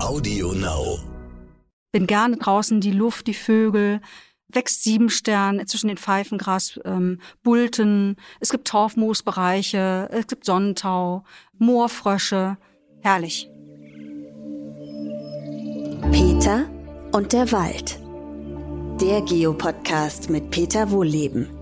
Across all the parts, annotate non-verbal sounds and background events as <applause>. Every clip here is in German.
Audio Now. Bin gerne draußen, die Luft, die Vögel, wächst Siebenstern zwischen den Pfeifengras, ähm, Bulten, es gibt Torfmoosbereiche, es gibt Sonnentau, Moorfrösche. Herrlich. Peter und der Wald. Der Geopodcast mit Peter Wohlleben.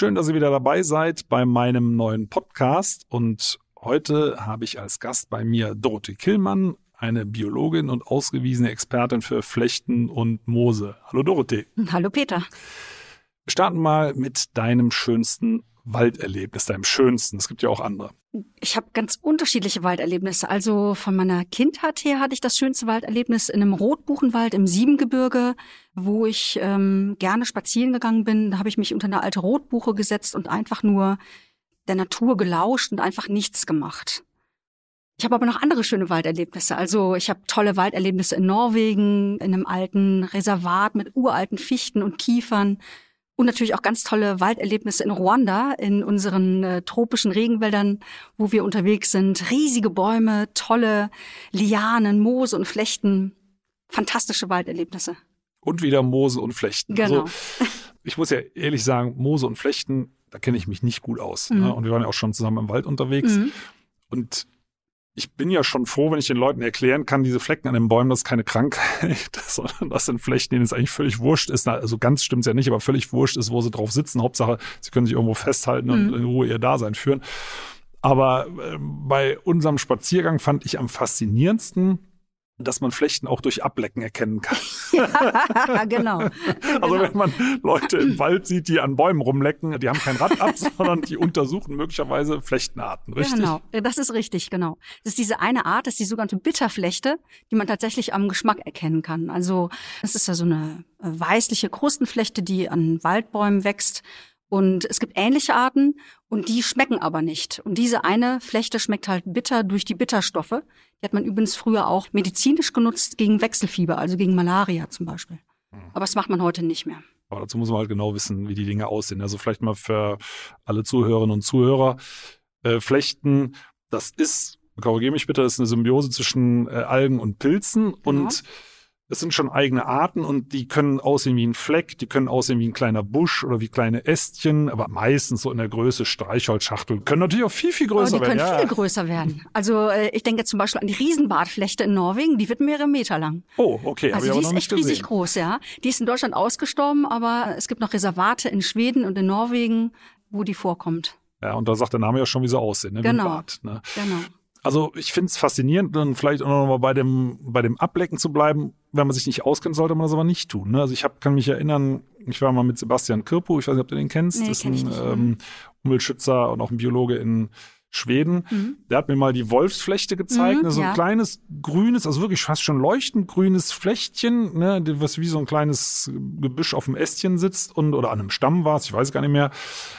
Schön, dass ihr wieder dabei seid bei meinem neuen Podcast. Und heute habe ich als Gast bei mir Dorothee Killmann, eine Biologin und ausgewiesene Expertin für Flechten und Moose. Hallo Dorothee. Hallo Peter. Wir starten mal mit deinem schönsten Walderlebnis, deinem schönsten. Es gibt ja auch andere. Ich habe ganz unterschiedliche Walderlebnisse. Also von meiner Kindheit her hatte ich das schönste Walderlebnis in einem Rotbuchenwald im Siebengebirge, wo ich ähm, gerne spazieren gegangen bin. Da habe ich mich unter eine alte Rotbuche gesetzt und einfach nur der Natur gelauscht und einfach nichts gemacht. Ich habe aber noch andere schöne Walderlebnisse. Also ich habe tolle Walderlebnisse in Norwegen, in einem alten Reservat mit uralten Fichten und Kiefern und natürlich auch ganz tolle Walderlebnisse in Ruanda, in unseren äh, tropischen Regenwäldern, wo wir unterwegs sind. Riesige Bäume, tolle Lianen, Moose und Flechten. Fantastische Walderlebnisse. Und wieder Moose und Flechten. Genau. Also, <laughs> ich muss ja ehrlich sagen, Moose und Flechten, da kenne ich mich nicht gut aus. Mhm. Ne? Und wir waren ja auch schon zusammen im Wald unterwegs. Mhm. Und ich bin ja schon froh, wenn ich den Leuten erklären kann, diese Flecken an den Bäumen, das ist keine Krankheit, <laughs> sondern das sind Flechten, denen es eigentlich völlig wurscht ist. Also ganz stimmt's ja nicht, aber völlig wurscht ist, wo sie drauf sitzen. Hauptsache, sie können sich irgendwo festhalten und Mhm. in Ruhe ihr Dasein führen. Aber äh, bei unserem Spaziergang fand ich am faszinierendsten, dass man Flechten auch durch Ablecken erkennen kann. <laughs> Ja, genau. <laughs> Also genau. wenn man Leute im Wald sieht, die an Bäumen rumlecken, die haben kein Rad ab, <laughs> sondern die untersuchen möglicherweise Flechtenarten, richtig? Genau, das ist richtig, genau. Das ist diese eine Art, das ist die sogenannte Bitterflechte, die man tatsächlich am Geschmack erkennen kann. Also das ist ja so eine äh, weißliche Krustenflechte, die an Waldbäumen wächst. Und es gibt ähnliche Arten und die schmecken aber nicht. Und diese eine Flechte schmeckt halt bitter durch die Bitterstoffe. Die hat man übrigens früher auch medizinisch genutzt gegen Wechselfieber, also gegen Malaria zum Beispiel. Aber das macht man heute nicht mehr. Aber dazu muss man halt genau wissen, wie die Dinge aussehen. Also vielleicht mal für alle Zuhörerinnen und Zuhörer. Äh, Flechten, das ist, korrigiere mich bitte, das ist eine Symbiose zwischen äh, Algen und Pilzen und es sind schon eigene Arten und die können aussehen wie ein Fleck, die können aussehen wie ein kleiner Busch oder wie kleine Ästchen, aber meistens so in der Größe Streichholzschachtel. Können natürlich auch viel, viel größer Oh, die können werden. viel größer werden. Also äh, ich denke zum Beispiel an die Riesenbartflechte in Norwegen, die wird mehrere Meter lang. Oh, okay, Also die ist echt riesig gesehen. groß, ja. Die ist in Deutschland ausgestorben, aber es gibt noch Reservate in Schweden und in Norwegen, wo die vorkommt. Ja, und da sagt der Name ja schon, wie sie aussehen, ne? Genau. Bart, ne? Genau. Also ich finde es faszinierend und vielleicht auch noch mal bei dem, bei dem Ablecken zu bleiben. Wenn man sich nicht auskennt, sollte man das aber nicht tun. Ne? Also ich hab, kann mich erinnern, ich war mal mit Sebastian Kirpu, ich weiß nicht, ob du den kennst, Nee, ist kenn ein ähm, Umweltschützer und auch ein Biologe in Schweden. Mhm. Der hat mir mal die Wolfsflechte gezeigt, Mhm, ne? so ein ja. kleines grünes, also wirklich fast schon leuchtend grünes Flechtchen, ne? was wie so ein kleines Gebüsch auf dem Ästchen sitzt und oder an einem Stamm war es, ich weiß gar nicht mehr.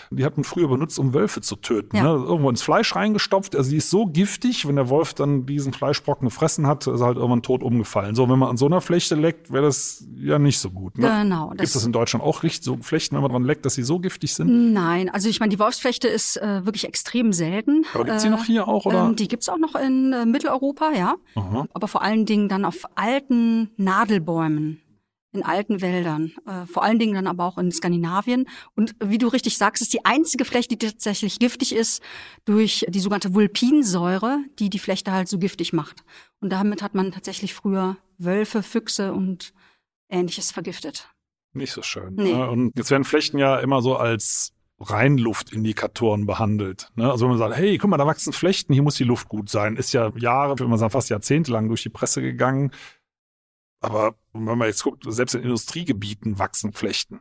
Die hat man früher benutzt, um Wölfe zu töten. Ja. Ne? Irgendwo ins Fleisch reingestopft. Also die ist so giftig, wenn der Wolf dann diesen Fleischbrocken gefressen hat, ist er halt irgendwann tot umgefallen. So, wenn man an so einer Flechte leckt, wäre das ja nicht so gut. Ne? Genau. Gibt es das in Deutschland auch richtig so Flechten, wenn man dran leckt, dass sie so giftig sind? Nein, also ich meine, die Wolfsflechte ist äh, wirklich extrem selten. Aber gibt's die Äh, noch hier auch, oder? Ähm, die gibt's auch noch in äh, Mitteleuropa, ja. Aha. Aber vor allen Dingen dann auf alten Nadelbäumen. In alten Wäldern, äh, vor allen Dingen dann aber auch in Skandinavien. Und wie du richtig sagst, ist die einzige Flechte, die tatsächlich giftig ist, durch die sogenannte Vulpinsäure, die die Flechte halt so giftig macht. Und damit hat man tatsächlich früher Wölfe, Füchse und ähnliches vergiftet. Nicht so schön. Nee. Ne? Und jetzt werden Flechten ja immer so als Reinluftindikatoren behandelt. Ne? Also wenn man sagt, hey, guck mal, da wachsen Flechten, hier muss die Luft gut sein, ist ja Jahre, wenn man sagen, fast jahrzehntelang durch die Presse gegangen. Aber wenn man jetzt guckt, selbst in Industriegebieten wachsen Flechten.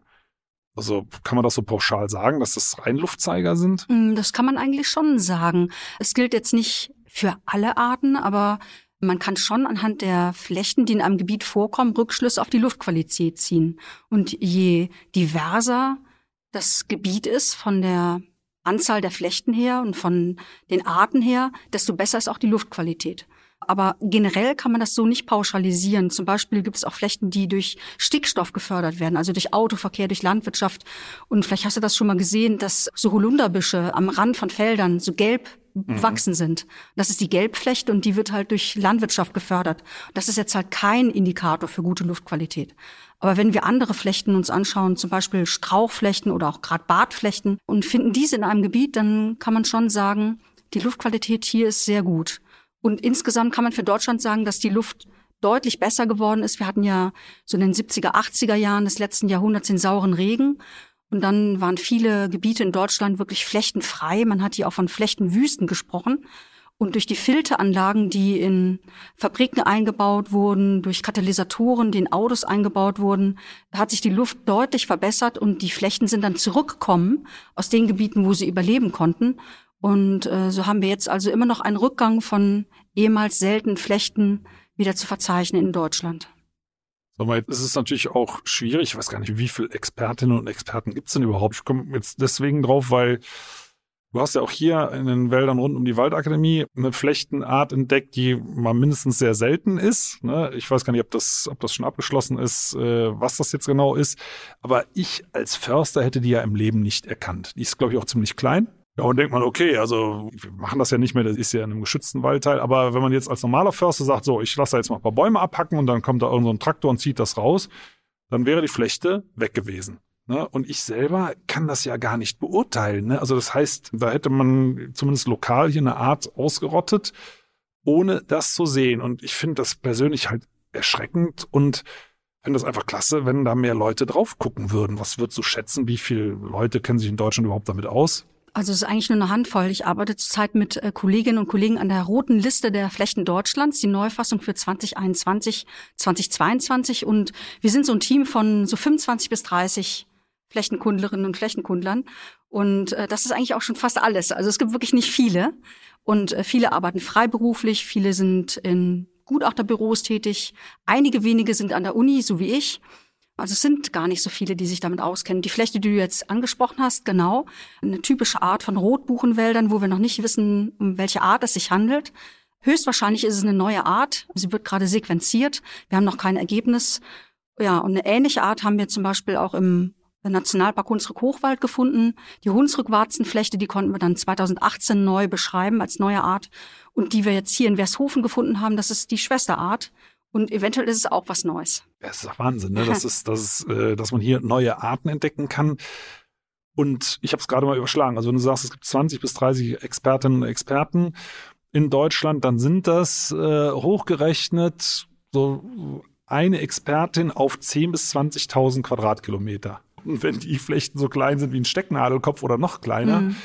Also kann man das so pauschal sagen, dass das Reinluftzeiger sind? Mm, Das kann man eigentlich schon sagen. Es gilt jetzt nicht für alle Arten, aber Man kann schon anhand der Flechten, die in einem Gebiet vorkommen, Rückschlüsse auf die Luftqualität ziehen. Und je diverser das Gebiet ist von der Anzahl der Flechten her und von den Arten her, desto besser ist auch die Luftqualität. Aber generell kann man das so nicht pauschalisieren. Zum Beispiel gibt es auch Flechten, die durch Stickstoff gefördert werden, also durch Autoverkehr, durch Landwirtschaft. Und vielleicht hast du das schon mal gesehen, dass so Holunderbüsche am Rand von Feldern so gelb mhm. wachsen sind. Das ist die Gelbflechte und die wird halt durch Landwirtschaft gefördert. Das ist jetzt halt kein Indikator für gute Luftqualität. Aber wenn wir andere Flechten uns anschauen, zum Beispiel Strauchflechten oder auch gerade Bartflechten und finden diese in einem Gebiet, dann kann man schon sagen, die Luftqualität hier ist sehr gut. Und insgesamt kann man für Deutschland sagen, dass die Luft deutlich besser geworden ist. Wir hatten ja so in den 70er, 80er Jahren des letzten Jahrhunderts den sauren Regen. Und dann waren viele Gebiete in Deutschland wirklich flechtenfrei. Man hat hier auch von Flechtenwüsten gesprochen. Und durch die Filteranlagen, die in Fabriken eingebaut wurden, durch Katalysatoren, die in Autos eingebaut wurden, hat sich die Luft deutlich verbessert und die Flechten sind dann zurückgekommen aus den Gebieten, wo sie überleben konnten. Und äh, so haben wir jetzt also immer noch einen Rückgang von ehemals seltenen Flechten wieder zu verzeichnen in Deutschland. Sag mal, es ist natürlich auch schwierig, ich weiß gar nicht, wie viele Expertinnen und Experten gibt es denn überhaupt? Ich komme jetzt deswegen drauf, weil du hast ja auch hier in den Wäldern rund um die Waldakademie eine Flechtenart entdeckt, die mal mindestens sehr selten ist. Ne? Ich weiß gar nicht, ob das, ob das schon abgeschlossen ist, äh, was das jetzt genau ist. Aber ich als Förster hätte die ja im Leben nicht erkannt. Die ist, glaube ich, auch ziemlich klein. Ja, und denkt man, okay, also wir machen das ja nicht mehr, das ist ja in einem geschützten Waldteil, aber wenn man jetzt als normaler Förster sagt, so, ich lasse da jetzt mal ein paar Bäume abhacken und dann kommt da irgendein so Traktor und zieht das raus, dann wäre die Flechte weg gewesen. Ne? Und ich selber kann das ja gar nicht beurteilen. Ne? Also das heißt, da hätte man zumindest lokal hier eine Art ausgerottet, ohne das zu sehen. Und ich finde das persönlich halt erschreckend und finde das einfach klasse, wenn da mehr Leute drauf gucken würden. Was würdest du schätzen? Wie viele Leute kennen sich in Deutschland überhaupt damit aus? Also es ist eigentlich nur eine Handvoll. Ich arbeite zurzeit mit äh, Kolleginnen und Kollegen an der roten Liste der Flächen Deutschlands, die Neufassung für 2021, 2022. Und wir sind so ein Team von so 25 bis 30 Flächenkundlerinnen und Flächenkundlern. Und äh, das ist eigentlich auch schon fast alles. Also es gibt wirklich nicht viele. Und äh, viele arbeiten freiberuflich, viele sind in Gutachterbüros tätig, einige wenige sind an der Uni, so wie ich. Also es sind gar nicht so viele, die sich damit auskennen. Die Flechte, die du jetzt angesprochen hast, genau, eine typische Art von Rotbuchenwäldern, wo wir noch nicht wissen, um welche Art es sich handelt. Höchstwahrscheinlich ist es eine neue Art. Sie wird gerade sequenziert. Wir haben noch kein Ergebnis. Ja, und eine ähnliche Art haben wir zum Beispiel auch im Nationalpark Hunsrück-Hochwald gefunden. Die Hunsrück-Warzenflechte, die konnten wir dann 2018 neu beschreiben als neue Art. Und die wir jetzt hier in Vershofen gefunden haben, das ist die Schwesterart. Und eventuell ist es auch was Neues. Das ist doch Wahnsinn, ne? Das ist, das ist, äh, dass man hier neue Arten entdecken kann. Und ich habe es gerade mal überschlagen. Also wenn du sagst, es gibt 20 bis 30 Expertinnen und Experten in Deutschland, dann sind das äh, hochgerechnet so eine Expertin auf 10 bis 20.000 Quadratkilometer. Und wenn die Flächen so klein sind wie ein Stecknadelkopf oder noch kleiner, mhm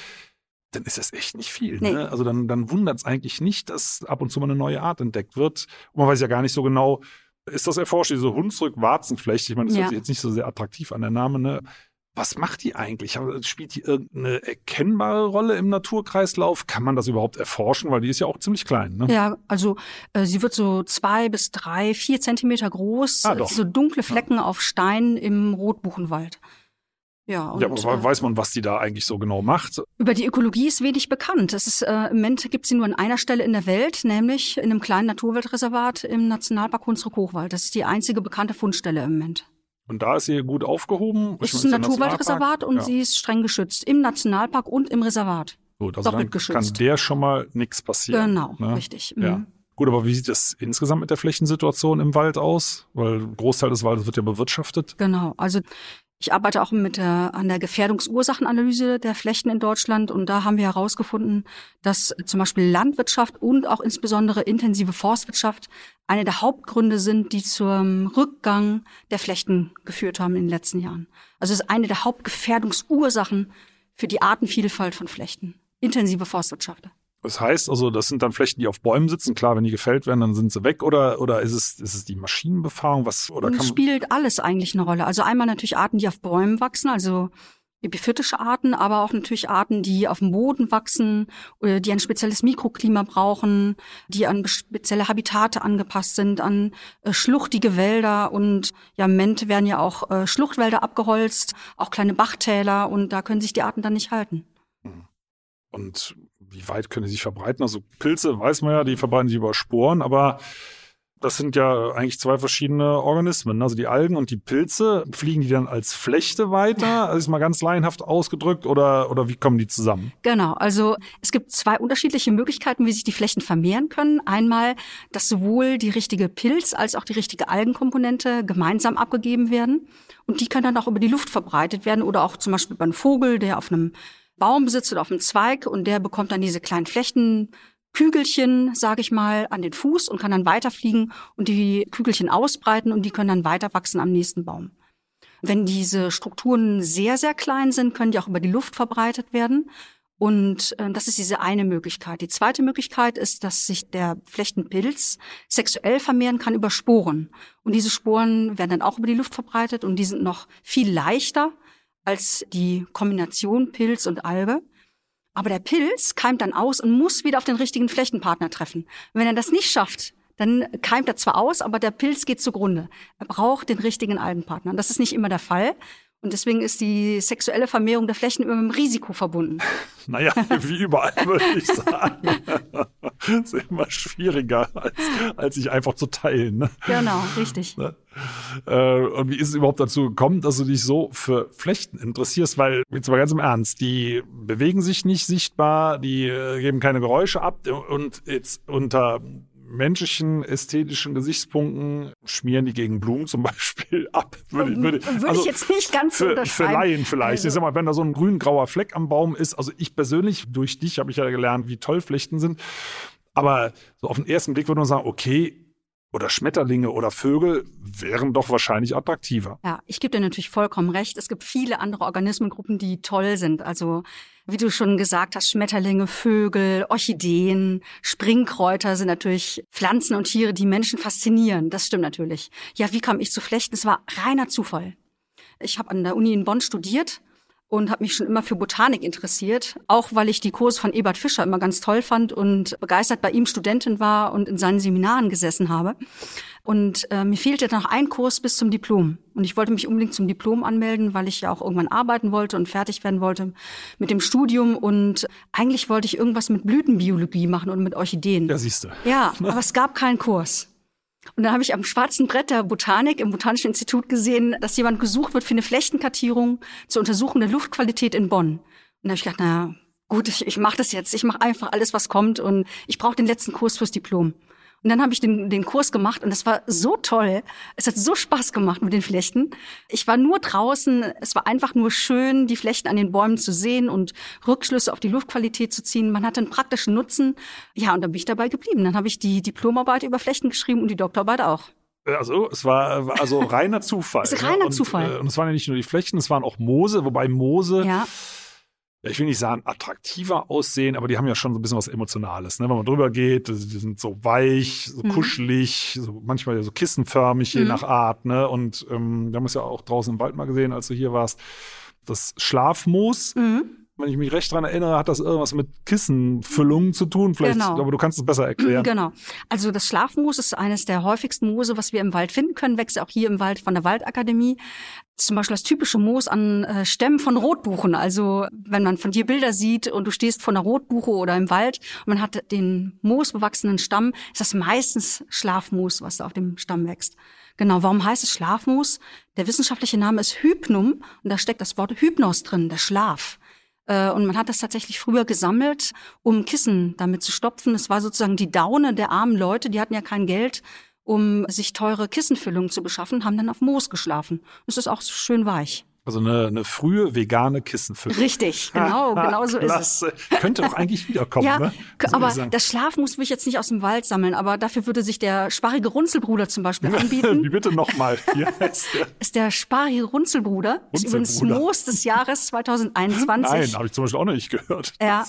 dann ist das echt nicht viel. Nee. Ne? Also dann, dann wundert es eigentlich nicht, dass ab und zu mal eine neue Art entdeckt wird. Und man weiß ja gar nicht so genau, ist das erforscht, diese Hunsrück-Warzenflechte? Ich meine, das ja. hört sich jetzt nicht so sehr attraktiv an der Name, ne? Was macht die eigentlich? Spielt die irgendeine erkennbare Rolle im Naturkreislauf? Kann man das überhaupt erforschen? Weil die ist ja auch ziemlich klein. Ne? Ja, also äh, sie wird so zwei bis drei, vier Zentimeter groß. Ah, doch. So dunkle Flecken ja. auf Stein im Rotbuchenwald. Ja, und, ja, aber äh, weiß man, was die da eigentlich so genau macht? Über die Ökologie ist wenig bekannt. Es ist, äh, Im Moment gibt sie nur an einer Stelle in der Welt, nämlich in einem kleinen Naturwaldreservat im Nationalpark Hunsrück-Hochwald. Das ist die einzige bekannte Fundstelle im Moment. Und da ist sie gut aufgehoben? Es ist ein Naturwaldreservat und ja. sie ist streng geschützt im Nationalpark und im Reservat. Gut, also Doppelt dann geschützt. kann der schon mal nichts passieren. Genau, ne? richtig. Ja. Mhm. Gut, aber wie sieht das insgesamt mit der Flächensituation im Wald aus? Weil ein Großteil des Waldes wird ja bewirtschaftet. Genau, also ich arbeite auch mit der, an der Gefährdungsursachenanalyse der Flächen in Deutschland und da haben wir herausgefunden, dass zum Beispiel Landwirtschaft und auch insbesondere intensive Forstwirtschaft eine der Hauptgründe sind, die zum Rückgang der Flächen geführt haben in den letzten Jahren. Also es ist eine der Hauptgefährdungsursachen für die Artenvielfalt von Flechten. Intensive Forstwirtschaft. Das heißt also, das sind dann Flächen, die auf Bäumen sitzen. Klar, wenn die gefällt werden, dann sind sie weg. Oder, oder ist es, ist es die Maschinenbefahrung? Was, oder kann spielt alles eigentlich eine Rolle. Also einmal natürlich Arten, die auf Bäumen wachsen. Also epiphytische Arten, aber auch natürlich Arten, die auf dem Boden wachsen, oder die ein spezielles Mikroklima brauchen, die an spezielle Habitate angepasst sind, an äh, schluchtige Wälder und ja, im Moment werden ja auch äh, Schluchtwälder abgeholzt, auch kleine Bachtäler und da können sich die Arten dann nicht halten. Und wie weit können die sich verbreiten? Also Pilze, weiß man ja, die verbreiten sich über Sporen, aber das sind ja eigentlich zwei verschiedene Organismen. Also die Algen und die Pilze, fliegen die dann als Flechte weiter? Das <laughs> ist mal ganz laienhaft ausgedrückt oder, oder wie kommen die zusammen? Genau, also es gibt zwei unterschiedliche Möglichkeiten, wie sich die Flechten vermehren können. Einmal, dass sowohl die richtige Pilz- als auch die richtige Algenkomponente gemeinsam abgegeben werden. Und die können dann auch über die Luft verbreitet werden oder auch zum Beispiel beim Vogel, der auf einem Baum sitzt auf einem Zweig und der bekommt dann diese kleinen Flechten Kügelchen, sage ich mal, an den Fuß und kann dann weiterfliegen und die Kügelchen ausbreiten und die können dann weiter wachsen am nächsten Baum. Wenn diese Strukturen sehr, sehr klein sind, können die auch über die Luft verbreitet werden. Und äh, das ist diese eine Möglichkeit. Die zweite Möglichkeit ist, dass sich der Flechtenpilz sexuell vermehren kann über Sporen. Und diese Sporen werden dann auch über die Luft verbreitet und die sind noch viel leichter als die Kombination Pilz und Alge. Aber der Pilz keimt dann aus und muss wieder auf den richtigen Flechtenpartner treffen. wenn er das nicht schafft, dann keimt er zwar aus, aber der Pilz geht zugrunde. Er braucht den richtigen Algenpartner. Das ist nicht immer der Fall. Und deswegen ist die sexuelle Vermehrung der Flächen immer mit dem Risiko verbunden. <laughs> Naja, wie überall würde ich sagen. <laughs> ist immer schwieriger, als, als sich einfach zu teilen. Ne? Genau, richtig. Ne? Äh, und wie ist es überhaupt dazu gekommen, dass du dich so für Flechten interessierst? Weil, jetzt mal ganz im Ernst, die bewegen sich nicht sichtbar, die äh, geben keine Geräusche ab und jetzt unter menschlichen ästhetischen Gesichtspunkten schmieren die gegen Blumen zum <laughs> Beispiel ab. Würde, würde, würde also ich jetzt nicht ganz für, unterschreiben. Für Laien vielleicht. Also. Ich sag mal, wenn da so ein grün-grauer Fleck am Baum ist, also ich persönlich, durch dich habe ich ja gelernt, wie toll Flechten sind. Aber so auf den ersten Blick würde man sagen, okay, oder Schmetterlinge oder Vögel wären doch wahrscheinlich attraktiver. Ja, ich gebe dir natürlich vollkommen recht. Es gibt viele andere Organismengruppen, die toll sind. Also wie du schon gesagt hast, Schmetterlinge, Vögel, Orchideen, Springkräuter sind natürlich Pflanzen und Tiere, die Menschen faszinieren. Das stimmt natürlich. Ja, wie kam ich zu Flechten? Es war reiner Zufall. Ich habe an der Uni in Bonn studiert und habe mich schon immer für Botanik interessiert, auch weil ich die Kurse von Ebert Fischer immer ganz toll fand und begeistert bei ihm Studentin war und in seinen Seminaren gesessen habe. Und äh, mir fehlte noch ein Kurs bis zum Diplom. Und ich wollte mich unbedingt zum Diplom anmelden, weil ich ja auch irgendwann arbeiten wollte und fertig werden wollte mit dem Studium. Und eigentlich wollte ich irgendwas mit Blütenbiologie machen und mit Orchideen. Ja, siehst du. Ja, aber es gab keinen Kurs. Und dann habe ich am schwarzen Brett der Botanik im Botanischen Institut gesehen, dass jemand gesucht wird für eine Flächenkartierung zur Untersuchung der Luftqualität in Bonn. Und da habe ich gedacht, na gut, ich, ich mache das jetzt. Ich mache einfach alles, was kommt und ich brauche den letzten Kurs fürs Diplom. Und dann habe ich den, den Kurs gemacht und es war so toll. Es hat so Spaß gemacht mit den Flechten. Ich war nur draußen. Es war einfach nur schön, die Flechten an den Bäumen zu sehen und Rückschlüsse auf die Luftqualität zu ziehen. Man hatte einen praktischen Nutzen. Ja, und dann bin ich dabei geblieben. Dann habe ich die Diplomarbeit über Flechten geschrieben und die Doktorarbeit auch. Also es war also reiner <laughs> Zufall. es ist reiner und, Zufall. Äh, und es waren ja nicht nur die Flechten, es waren auch Moose, wobei Moose ja ich will nicht sagen attraktiver aussehen, aber die haben ja schon so ein bisschen was Emotionales. Ne? Wenn man drüber geht, die sind so weich, so mhm. kuschelig, so manchmal so kissenförmig, je mhm. nach Art. Ne? Und ähm, wir haben es ja auch draußen im Wald mal gesehen, als du hier warst. Das Schlafmoos. Mhm wenn ich mich recht daran erinnere, hat das irgendwas mit Kissenfüllungen zu tun. Vielleicht, genau. aber du kannst es besser erklären. Genau. Also das Schlafmoos ist eines der häufigsten Moose, was wir im Wald finden können, wächst auch hier im Wald von der Waldakademie. Zum Beispiel das typische Moos an äh, Stämmen von Rotbuchen. Also wenn man von dir Bilder sieht und du stehst vor einer Rotbuche oder im Wald und man hat den moosbewachsenen Stamm, ist das meistens Schlafmoos, was da auf dem Stamm wächst. Genau, warum heißt es Schlafmoos? Der wissenschaftliche Name ist Hypnum und da steckt das Wort Hypnos drin, der Schlaf. Äh, und man hat das tatsächlich früher gesammelt, um Kissen damit zu stopfen. Es war sozusagen die Daune der armen Leute, die hatten ja kein Geld, um sich teure Kissenfüllungen zu beschaffen, haben dann auf Moos geschlafen. Es ist auch schön weich. Also eine, eine frühe vegane Kissenfüllung. Richtig, genau, <laughs> genau so ist es. Könnte auch eigentlich wiederkommen. ja, ne? aber das Schlafmus will ich jetzt nicht aus dem Wald sammeln, aber dafür würde sich der sparige Runzelbruder zum Beispiel <laughs> anbieten. Wie bitte nochmal? <laughs> Der? Ist der sparige Runzelbruder. Runzelbruder. Ist übrigens Moos des Jahres 2021. Nein, habe ich zum Beispiel auch noch nicht gehört. Ja,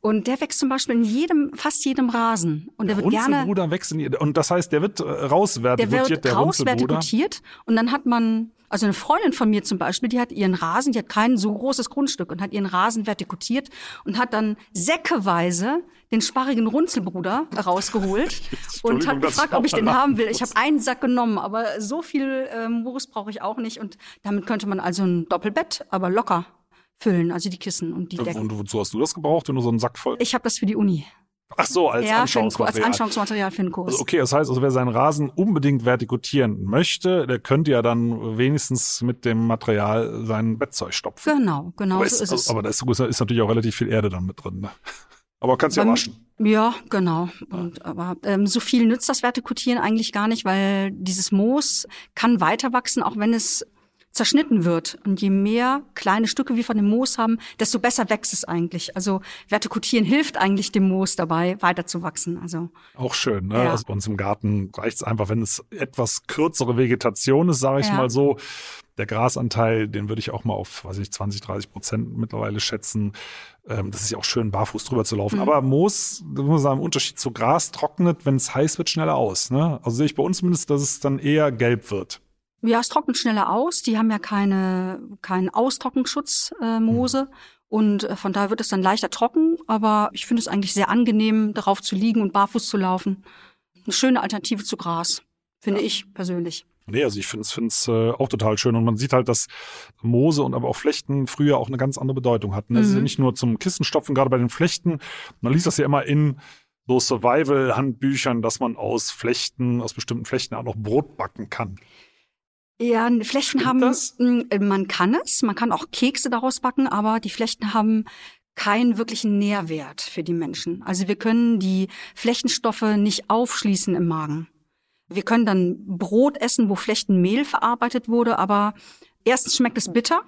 und der wächst zum Beispiel in jedem, fast jedem Rasen. Und der, der wird Runzelbruder gerne. wächst in, und das heißt, der wird äh, rausvertikutiert, der wird der rausvertikutiert und dann hat man Also eine Freundin von mir zum Beispiel, die hat ihren Rasen, die hat kein so großes Grundstück und hat ihren Rasen vertikutiert und hat dann säckeweise den sparrigen Runzelbruder rausgeholt <laughs> und hat gefragt, ob ich den haben will. Ich habe einen Sack genommen, aber so viel äh, Moos brauche ich auch nicht und damit könnte man also ein Doppelbett, aber locker füllen, also die Kissen und die Decken. Und wozu hast du das gebraucht, wenn du so einen Sack voll? Ich habe das für die Uni. Ach so, als ja, Anschauungsmaterial. als Anschauungsmaterial für den Kurs. Also okay, das heißt, also wer seinen Rasen unbedingt vertikutieren möchte, der könnte ja dann wenigstens mit dem Material sein Bettzeug stopfen. Genau, genau aber so ist, es. Aber da ist, ist, natürlich auch relativ viel Erde dann mit drin. Ne? Aber kannst ja Beim- waschen. Ja, genau. Und, aber ähm, so viel nützt das Vertikutieren eigentlich gar nicht, weil dieses Moos kann weiter wachsen, auch wenn es zerschnitten wird. Und je mehr kleine Stücke wir von dem Moos haben, desto besser wächst es eigentlich. Also Vertikutieren hilft eigentlich dem Moos dabei, weiter zu wachsen. Also Auch schön, ne? Ja. Also bei uns im Garten reicht's einfach, wenn es etwas kürzere Vegetation ist, sage ich Ja. mal so. Der Grasanteil, den würde ich auch mal auf, weiß ich, 20, 30 Prozent mittlerweile schätzen. Ähm, das ist ja auch schön, barfuß drüber zu laufen. Mhm. Aber Moos, muss man sagen, im Unterschied zu Gras trocknet, wenn es heiß wird, schneller aus. Ne? Also sehe ich bei uns zumindest, dass es dann eher gelb wird. Ja, es trocknet schneller aus. Die haben ja keine, keinen Austrockenschutz, äh, Moose. Und äh, von daher wird es dann leichter trocken. Aber ich finde es eigentlich sehr angenehm, darauf zu liegen und barfuß zu laufen. Eine schöne Alternative zu Gras, finde ich persönlich. Nee, also ich finde es äh, auch total schön. Und man sieht halt, dass Moose und aber auch Flechten früher auch eine ganz andere Bedeutung hatten. Ja Mhm. nicht nur zum Kissenstopfen, gerade bei den Flechten. Man liest das ja immer in so Survival-Handbüchern, dass man aus Flechten, aus bestimmten Flechten auch noch Brot backen kann. Ja, Flechten Stimmt haben, das? mh, man kann es, man kann auch Kekse daraus backen, aber die Flechten haben keinen wirklichen Nährwert für die Menschen. Also wir können die Flechtenstoffe nicht aufschließen im Magen. Wir können dann Brot essen, wo Flechtenmehl verarbeitet wurde, aber erstens schmeckt es bitter,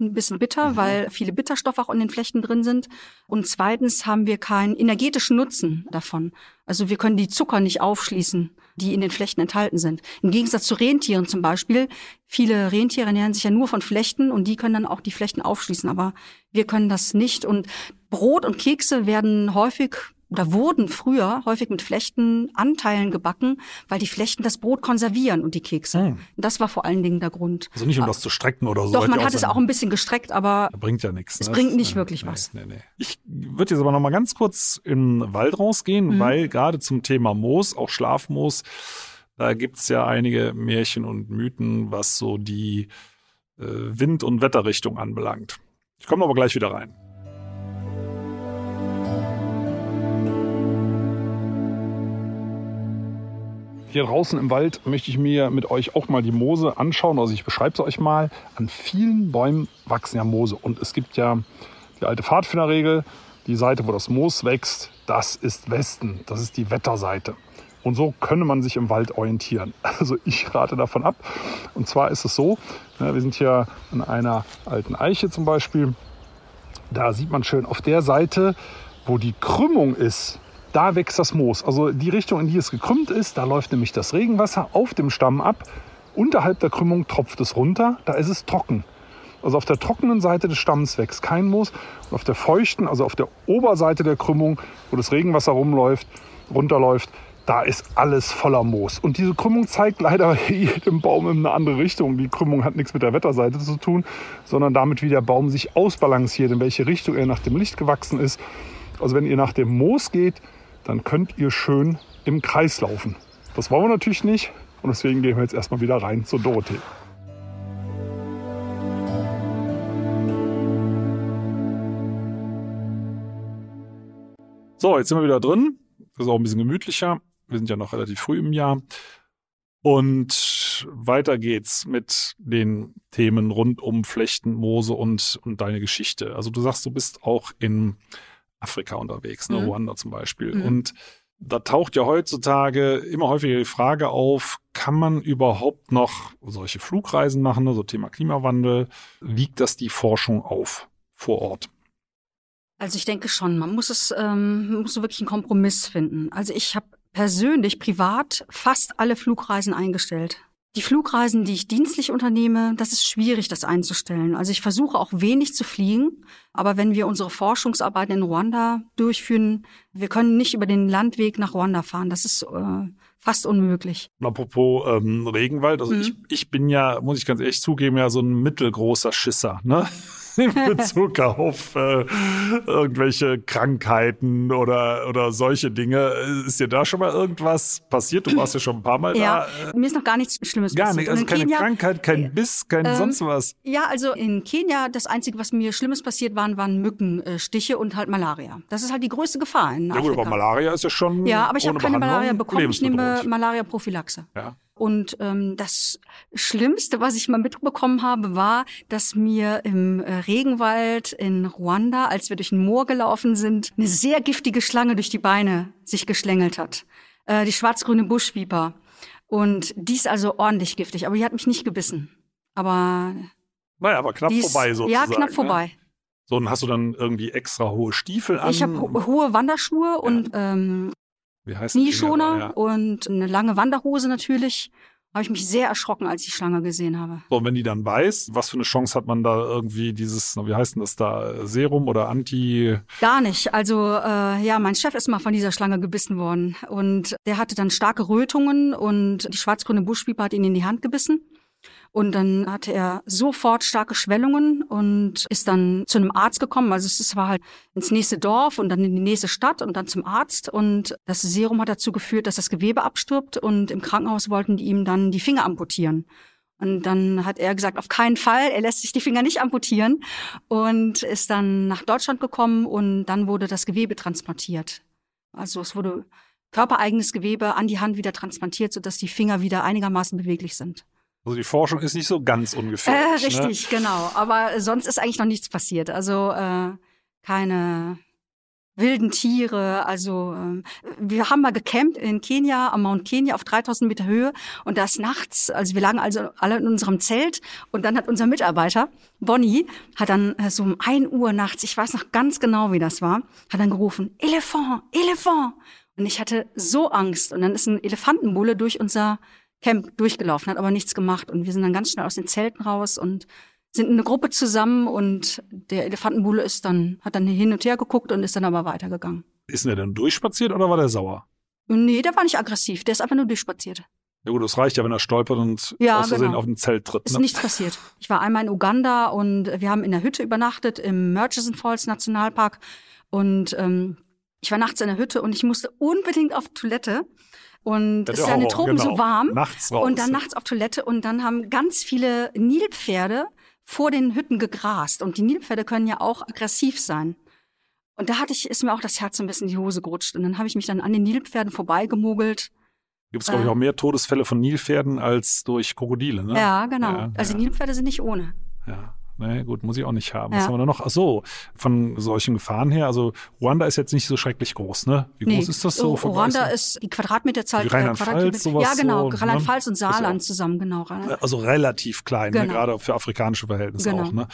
ein bisschen bitter, Mhm. weil viele Bitterstoffe auch in den Flechten drin sind. Und zweitens haben wir keinen energetischen Nutzen davon. Also wir können die Zucker nicht aufschließen, die in den Flechten enthalten sind. Im Gegensatz zu Rentieren zum Beispiel. Viele Rentiere ernähren sich ja nur von Flechten und die können dann auch die Flechten aufschließen. Aber wir können das nicht. Und Brot und Kekse werden häufig oder wurden früher häufig mit Flechtenanteilen gebacken, weil die Flechten das Brot konservieren und die Kekse. Hm. Das war vor allen Dingen der Grund. Also nicht um das zu strecken oder so. Doch, man hat es auch ein bisschen gestreckt, aber Bringt ja nichts. Es ne? bringt nicht nee, wirklich nee, was. Nee. Ich würde jetzt aber noch mal ganz kurz in den Wald rausgehen, Mhm. weil gerade zum Thema Moos, auch Schlafmoos, da gibt's ja einige Märchen und Mythen, was so die äh, Wind- und Wetterrichtung anbelangt. Ich komme aber gleich wieder rein. Hier draußen im Wald möchte ich mir mit euch auch mal die Moose anschauen. Also ich beschreibe es euch mal. An vielen Bäumen wachsen ja Moose. Und es gibt ja die alte Pfadfinderregel, die Seite, wo das Moos wächst, das ist Westen. Das ist die Wetterseite. Und so könne man sich im Wald orientieren. <laughs> Also ich rate davon ab. Und zwar ist es so, ja, wir sind hier an einer alten Eiche zum Beispiel. Da sieht man schön auf der Seite, wo die Krümmung ist, da wächst das Moos. Also die Richtung, in die es gekrümmt ist, da läuft nämlich das Regenwasser auf dem Stamm ab. Unterhalb der Krümmung tropft es runter, da ist es trocken. Also auf der trockenen Seite des Stamms wächst kein Moos. Und auf der feuchten, also auf der Oberseite der Krümmung, wo das Regenwasser rumläuft, runterläuft, da ist alles voller Moos. Und diese Krümmung zeigt leider <laughs> jedem Baum in eine andere Richtung. Die Krümmung hat nichts mit der Wetterseite zu tun, sondern damit, wie der Baum sich ausbalanciert, in welche Richtung er nach dem Licht gewachsen ist. Also wenn ihr nach dem Moos geht, dann könnt ihr schön im Kreis laufen. Das wollen wir natürlich nicht und deswegen gehen wir jetzt erstmal wieder rein zur Dorothee. So, jetzt sind wir wieder drin. Das ist auch ein bisschen gemütlicher. Wir sind ja noch relativ früh im Jahr. Und weiter geht's mit den Themen rund um Flechten, Moose und, und deine Geschichte. Also du sagst, du bist auch in Afrika unterwegs, ne? Mhm. Ruanda zum Beispiel. Mhm. Und da taucht ja heutzutage immer häufiger die Frage auf, kann man überhaupt noch solche Flugreisen machen, ne? so Thema Klimawandel? Wiegt das die Forschung auf vor Ort? Also ich denke schon, man muss es, ähm, man muss so wirklich einen Kompromiss finden. Also ich habe persönlich privat fast alle Flugreisen eingestellt. Die Flugreisen, die ich dienstlich unternehme, das ist schwierig, das einzustellen. Also ich versuche auch wenig zu fliegen, aber wenn wir unsere Forschungsarbeiten in Ruanda durchführen, wir können nicht über den Landweg nach Ruanda fahren. Das ist äh, fast unmöglich. Apropos ähm, Regenwald, also Mhm. ich, ich bin ja, muss ich ganz ehrlich zugeben, ja so ein mittelgroßer Schisser, ne? In Bezug auf äh, irgendwelche Krankheiten oder, oder solche Dinge. Ist dir da schon mal irgendwas passiert? Du warst ja schon ein paar Mal Ja, da. Äh, mir ist noch gar nichts Schlimmes gar passiert. nicht, also keine Kenia, Krankheit, kein Biss, kein ähm, sonst was. Ja, also in Kenia, das Einzige, was mir Schlimmes passiert waren, waren Mückenstiche und halt Malaria. Das ist halt die größte Gefahr in Ja Afrika. gut, aber Malaria ist ja schon ja, aber ich habe keine Malaria bekommen. Ich nehme. Malaria-Prophylaxe. Ja. Und ähm, das Schlimmste, was ich mal mitbekommen habe, war, dass mir im äh, Regenwald in Ruanda, als wir durch ein Moor gelaufen sind, eine sehr giftige Schlange durch die Beine sich geschlängelt hat. Äh, die schwarz-grüne Buschviper. Und die ist also ordentlich giftig, aber die hat mich nicht gebissen. Aber Naja, aber knapp ist, vorbei sozusagen. Ja, knapp ne? vorbei. So, und hast du dann irgendwie extra hohe Stiefel an? Ich habe ho hohe Wanderschuhe und ähm, Wie heißt Knieschoner? Ja. und eine lange Wanderhose natürlich. Habe ich mich sehr erschrocken, als ich die Schlange gesehen habe. So, und wenn die dann beißt, was für eine Chance hat man da irgendwie dieses, wie heißt denn das da, Serum oder Anti? Gar nicht. Also äh, ja, mein Chef ist mal von dieser Schlange gebissen worden und der hatte dann starke Rötungen und die schwarz-grüne Buschviper hat ihn in die Hand gebissen. Und dann hatte er sofort starke Schwellungen und ist dann zu einem Arzt gekommen. Also es war halt ins nächste Dorf und dann in die nächste Stadt und dann zum Arzt. Und das Serum hat dazu geführt, dass das Gewebe abstirbt und im Krankenhaus wollten die ihm dann die Finger amputieren. Und dann hat er gesagt, auf keinen Fall, er lässt sich die Finger nicht amputieren und ist dann nach Deutschland gekommen und dann wurde das Gewebe transplantiert. Also es wurde körpereigenes Gewebe an die Hand wieder transplantiert, sodass die Finger wieder einigermaßen beweglich sind. Also die Forschung ist nicht so ganz Äh, ungefährlich. Ne? richtig, genau. Aber sonst ist eigentlich noch nichts passiert. Also äh, keine wilden Tiere. Also ähm, wir haben mal gecampt in Kenia, am Mount Kenya auf 3000 Meter Höhe und da ist nachts, also wir lagen also alle in unserem Zelt und dann hat unser Mitarbeiter, Bonnie, hat dann äh, so um 1 Uhr nachts, ich weiß noch ganz genau, wie das war, hat dann gerufen, Elefant, Elefant. Und ich hatte so Angst und dann ist ein Elefantenbulle durch unser Camp durchgelaufen, hat aber nichts gemacht und wir sind dann ganz schnell aus den Zelten raus und sind in eine Gruppe zusammen und der Elefantenbulle ist dann, hat dann hin und her geguckt und ist dann aber weitergegangen. Ist denn der denn durchspaziert oder war der sauer? Nee, der war nicht aggressiv, der ist einfach nur durchspaziert. Ja gut, das reicht ja, wenn er stolpert und Ja, aus Versehen genau. auf ein Zelt tritt. Ist Ne? nichts passiert. Ich war einmal in Uganda und wir haben in der Hütte übernachtet im Murchison Falls Nationalpark und ähm, ich war nachts in der Hütte und ich musste unbedingt auf Toilette und der ist ja in den Tropen genau. so warm Nachts raus. und dann nachts auf Toilette und dann haben ganz viele Nilpferde vor den Hütten gegrast und die Nilpferde können ja auch aggressiv sein. Und da hatte ich, ist mir auch das Herz ein bisschen in die Hose gerutscht und dann habe ich mich dann an den Nilpferden vorbeigemogelt. Gibt es, glaube ich, äh, auch mehr Todesfälle von Nilpferden als durch Krokodile, ne? Ja, genau. Ja, also ja. Nilpferde sind nicht ohne. Ja. Nee, gut, muss ich auch nicht haben. Was Ja. haben wir da noch? Ach so, von solchen Gefahren her. Also Ruanda ist jetzt nicht so schrecklich groß, ne? Wie groß ist das so? Oh, Weißen? ist die Quadratmeterzahl. Wie Rheinland-Pfalz, sowas Ja, genau. so, ne? Rheinland-Pfalz und Saarland zusammen, genau. Also relativ klein, ne? Genau. gerade für afrikanische Verhältnisse Genau. auch. Ne?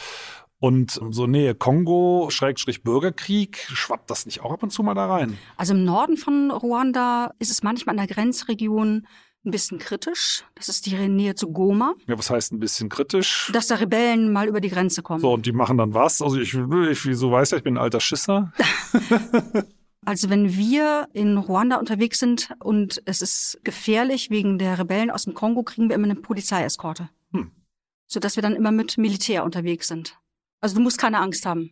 Und so Nähe Kongo, Schrägstrich Bürgerkrieg, schwappt das nicht auch ab und zu mal da rein? Also im Norden von Ruanda ist es manchmal in der Grenzregion ein bisschen kritisch. Das ist die Nähe zu Goma, Ja, was heißt ein bisschen kritisch? dass da Rebellen mal über die Grenze kommen. So, und die machen dann was? Also ich, ich wie so weiß ja, ich bin ein alter Schisser. <laughs> <laughs> Also wenn wir in Ruanda unterwegs sind und es ist gefährlich wegen der Rebellen aus dem Kongo, kriegen wir immer eine Polizeieskorte. Hm. Sodass wir dann immer mit Militär unterwegs sind. Also du musst keine Angst haben.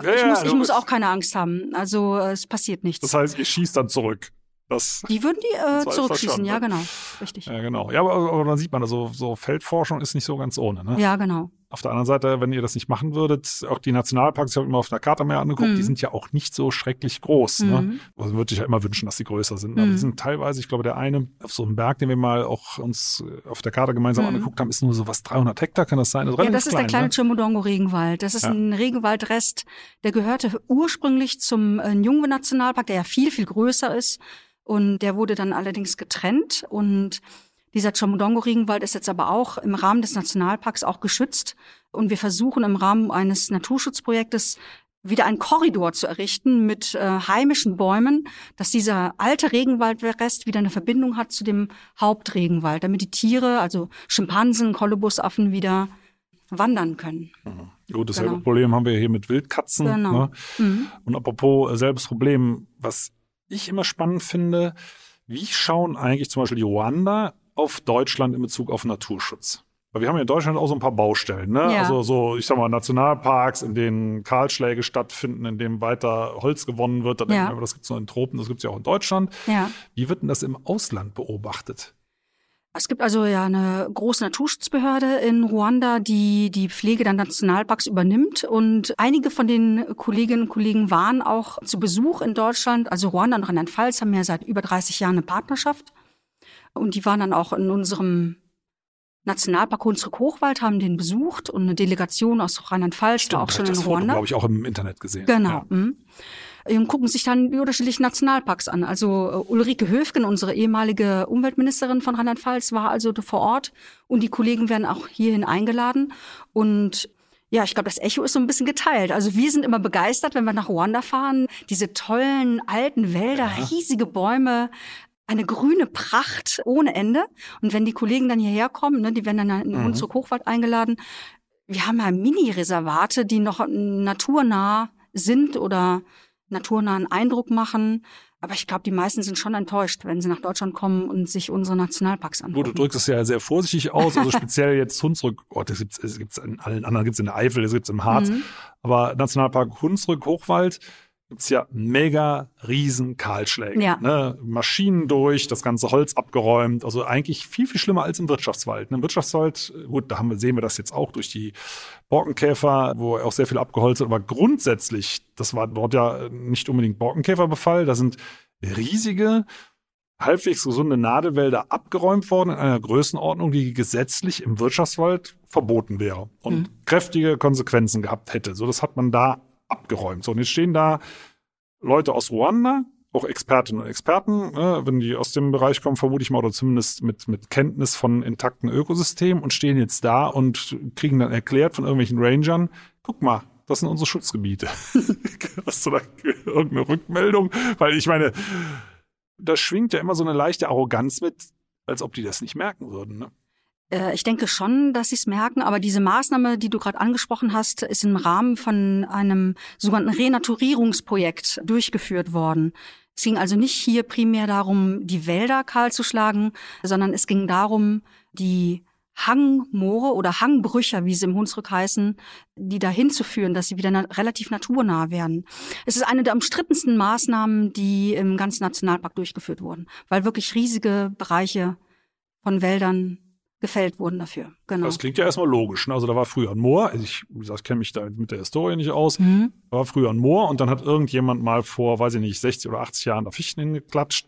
Ja, ich ja, muss, ich du- muss auch keine Angst haben. Also äh, es passiert nichts. Das heißt, ihr schießt dann zurück. Das, Die würden die äh, zurückschießen, ja ne? genau. Richtig. ja, genau. Ja, aber, aber dann sieht man, also so Feldforschung ist nicht so ganz ohne. Ne? Ja, genau. Auf der anderen Seite, wenn ihr das nicht machen würdet, auch die Nationalparks, ich habe immer auf der Karte mehr angeguckt, Mhm. die sind ja auch nicht so schrecklich groß. Ne? Mhm. Also würde ich ja immer wünschen, dass die größer sind. Aber Mhm. die sind teilweise, ich glaube, der eine auf so einem Berg, den wir mal auch uns äh, auf der Karte gemeinsam Mhm. angeguckt haben, ist nur so was 300 Hektar, kann das sein? Also Ja, das ist der kleine ne? Chimodongo-Regenwald. Das ist Ja. ein Regenwaldrest, der gehörte ursprünglich zum äh, Njungwe-Nationalpark, der ja viel, viel größer ist. Und der wurde dann allerdings getrennt. Und dieser Chomodongo-Regenwald ist jetzt aber auch im Rahmen des Nationalparks auch geschützt. Und wir versuchen im Rahmen eines Naturschutzprojektes wieder einen Korridor zu errichten mit äh, heimischen Bäumen, dass dieser alte Regenwaldrest wieder eine Verbindung hat zu dem Hauptregenwald, damit die Tiere, also Schimpansen, Kollebusaffen wieder wandern können. Gut, dasselbe Genau. Problem haben wir hier mit Wildkatzen. Genau. Ne? Mhm. Und apropos äh, selbes Problem, was ich immer spannend finde, wie schauen eigentlich zum Beispiel die Ruanda auf Deutschland in Bezug auf Naturschutz? Weil wir haben ja in Deutschland auch so ein paar Baustellen, ne? Ja. Also so, ich sag mal, Nationalparks, in denen Kahlschläge stattfinden, in denen weiter Holz gewonnen wird. Da denken Ja. wir, aber das gibt's nur in Tropen, das gibt's ja auch in Deutschland. Ja. Wie wird denn das im Ausland beobachtet? Es gibt also ja eine große Naturschutzbehörde in Ruanda, die die Pflege der Nationalparks übernimmt. Und einige von den Kolleginnen und Kollegen waren auch zu Besuch in Deutschland. Also Ruanda und Rheinland-Pfalz haben ja seit über 30 Jahren eine Partnerschaft. Und die waren dann auch in unserem Nationalpark Hunsrück-Hochwald, haben den besucht und eine Delegation aus Rheinland-Pfalz war auch schon in das Foto, Ruanda. glaube ich, auch im Internet gesehen. Genau. Ja. Mhm. Und gucken sich dann die unterschiedlichen Nationalparks an. Also äh, Ulrike Höfgen, unsere ehemalige Umweltministerin von Rheinland-Pfalz, war also vor Ort und die Kollegen werden auch hierhin eingeladen. Und ja, ich glaube, das Echo ist so ein bisschen geteilt. Also wir sind immer begeistert, wenn wir nach Ruanda fahren. Diese tollen alten Wälder, Ja. riesige Bäume, eine grüne Pracht ohne Ende. Und wenn die Kollegen dann hierher kommen, ne, die werden dann in Mhm. Hunsrück Hochwald eingeladen. Wir haben ja Mini-Reservate, die noch naturnah sind oder naturnahen Eindruck machen. Aber ich glaube, die meisten sind schon enttäuscht, wenn sie nach Deutschland kommen und sich unsere Nationalparks Gut, du angucken. drückst es ja sehr vorsichtig aus, also <laughs> speziell jetzt Hunsrück, oh, das gibt's, das gibt's in allen anderen, gibt's in der Eifel, das gibt's im Harz, Mhm. aber Nationalpark Hunsrück, Hochwald, gibt's ja mega riesen Kahlschläge. Ja. Ne? Maschinen durch, das ganze Holz abgeräumt, also eigentlich viel, viel schlimmer als im Wirtschaftswald. ne? Im Wirtschaftswald, gut, da haben wir, sehen wir das jetzt auch durch die Borkenkäfer, wo auch sehr viel abgeholzt wird, aber grundsätzlich, das war dort ja nicht unbedingt Borkenkäferbefall, da sind riesige, halbwegs gesunde Nadelwälder abgeräumt worden in einer Größenordnung, die gesetzlich im Wirtschaftswald verboten wäre und Mhm. kräftige Konsequenzen gehabt hätte. So, das hat man da abgeräumt. So, und jetzt stehen da Leute aus Ruanda, auch Expertinnen und Experten, ne, wenn die aus dem Bereich kommen, vermute ich mal, oder zumindest mit, mit Kenntnis von intakten Ökosystemen und stehen jetzt da und kriegen dann erklärt von irgendwelchen Rangern, guck mal, das sind unsere Schutzgebiete. <laughs> Hast du da irgendeine Rückmeldung? Weil ich meine, da schwingt ja immer so eine leichte Arroganz mit, als ob die das nicht merken würden. Ne? Äh, Ich denke schon, dass sie es merken, aber diese Maßnahme, die du gerade angesprochen hast, ist im Rahmen von einem sogenannten Renaturierungsprojekt durchgeführt worden. Es ging also nicht hier primär darum, die Wälder kahl zu schlagen, sondern es ging darum, die Hangmoore oder Hangbrücher, wie sie im Hunsrück heißen, die dahin zu führen, dass sie wieder na relativ naturnah werden. Es ist eine der umstrittensten Maßnahmen, die im ganzen Nationalpark durchgeführt wurden, weil wirklich riesige Bereiche von Wäldern gefällt wurden dafür. Genau. Das klingt ja erstmal logisch. Ne? Also da war früher ein Moor. Also ich, wie gesagt, kenne mich da mit der Historie nicht aus. Mhm. Da war früher ein Moor und dann hat irgendjemand mal vor, weiß ich nicht, 60 oder 80 Jahren da Fichten hingeklatscht,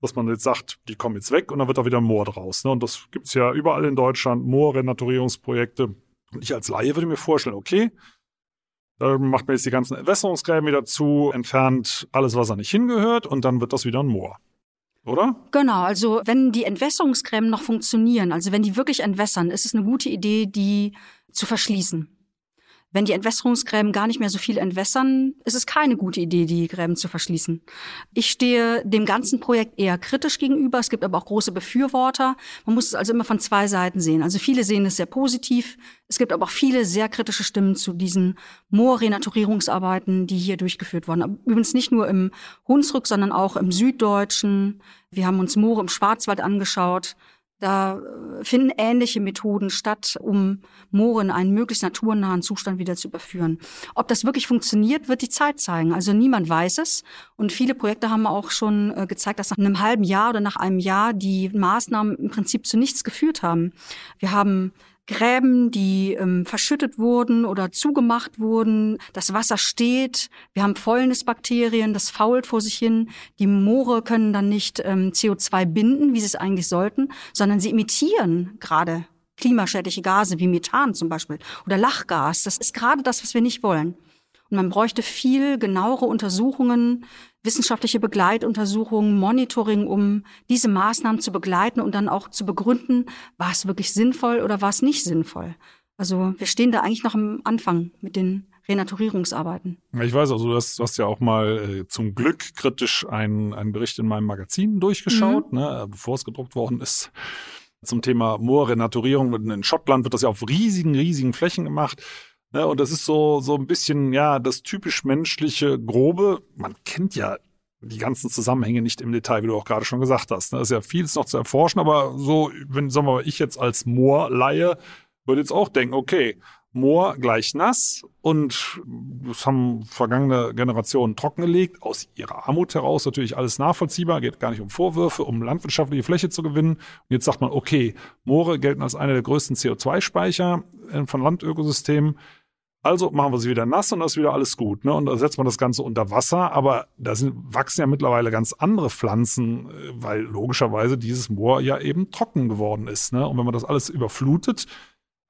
dass man jetzt sagt, die kommen jetzt weg und dann wird da wieder ein Moor draus. Ne? Und das gibt's ja überall in Deutschland, Moorrenaturierungsprojekte. Und ich als Laie würde mir vorstellen, okay, da macht man jetzt die ganzen Entwässerungsgräben wieder zu, entfernt alles, was da nicht hingehört und dann wird das wieder ein Moor. Oder? Genau, also wenn die Entwässerungsgräben noch funktionieren, also wenn die wirklich entwässern, ist es eine gute Idee, die zu verschließen. Wenn die Entwässerungsgräben gar nicht mehr so viel entwässern, ist es keine gute Idee, die Gräben zu verschließen. Ich stehe dem ganzen Projekt eher kritisch gegenüber. Es gibt aber auch große Befürworter. Man muss es also immer von zwei Seiten sehen. Also viele sehen es sehr positiv. Es gibt aber auch viele sehr kritische Stimmen zu diesen Moorrenaturierungsarbeiten, die hier durchgeführt wurden. Übrigens nicht nur im Hunsrück, sondern auch im Süddeutschen. Wir haben uns Moore im Schwarzwald angeschaut. Da äh, finden ähnliche Methoden statt, um Moore in einen möglichst naturnahen Zustand wieder zu überführen. Ob das wirklich funktioniert, wird die Zeit zeigen. Also niemand weiß es. Und viele Projekte haben auch schon äh, gezeigt, dass nach einem halben Jahr oder nach einem Jahr die Maßnahmen im Prinzip zu nichts geführt haben. Wir haben Gräben, die ähm, verschüttet wurden oder zugemacht wurden. Das Wasser steht. Wir haben Fäulnisbakterien, das fault vor sich hin. Die Moore können dann nicht ähm, CO2 binden, wie sie es eigentlich sollten, sondern sie emittieren gerade klimaschädliche Gase wie Methan zum Beispiel oder Lachgas. Das ist gerade das, was wir nicht wollen. Und man bräuchte viel genauere Untersuchungen, wissenschaftliche Begleituntersuchungen, Monitoring, um diese Maßnahmen zu begleiten und dann auch zu begründen, war es wirklich sinnvoll oder war es nicht sinnvoll. Also wir stehen da eigentlich noch am Anfang mit den Renaturierungsarbeiten. Ich weiß, also du hast, du hast ja auch mal äh, zum Glück kritisch einen, einen Bericht in meinem Magazin durchgeschaut, ne, bevor es gedruckt worden ist. Zum Thema Moorrenaturierung. In Schottland wird das ja auf riesigen, riesigen Flächen gemacht. Ne, und das ist so, so ein bisschen, ja, das typisch menschliche Grobe. Man kennt ja die ganzen Zusammenhänge nicht im Detail, wie du auch gerade schon gesagt hast. Da ist ja vieles noch zu erforschen, aber so, wenn, sagen wir mal, ich jetzt als Moorleihe würde jetzt auch denken, okay, Moor gleich nass und das haben vergangene Generationen trockengelegt, aus ihrer Armut heraus natürlich alles nachvollziehbar, geht gar nicht um Vorwürfe, um landwirtschaftliche Fläche zu gewinnen. Und jetzt sagt man, okay, Moore gelten als einer der größten CO2-Speicher äh, von Landökosystemen. Also machen wir sie wieder nass und dann ist wieder alles gut. Ne? Und da setzt man das Ganze unter Wasser, aber da sind, wachsen ja mittlerweile ganz andere Pflanzen, äh, weil logischerweise dieses Moor ja eben trocken geworden ist. Ne? Und wenn man das alles überflutet,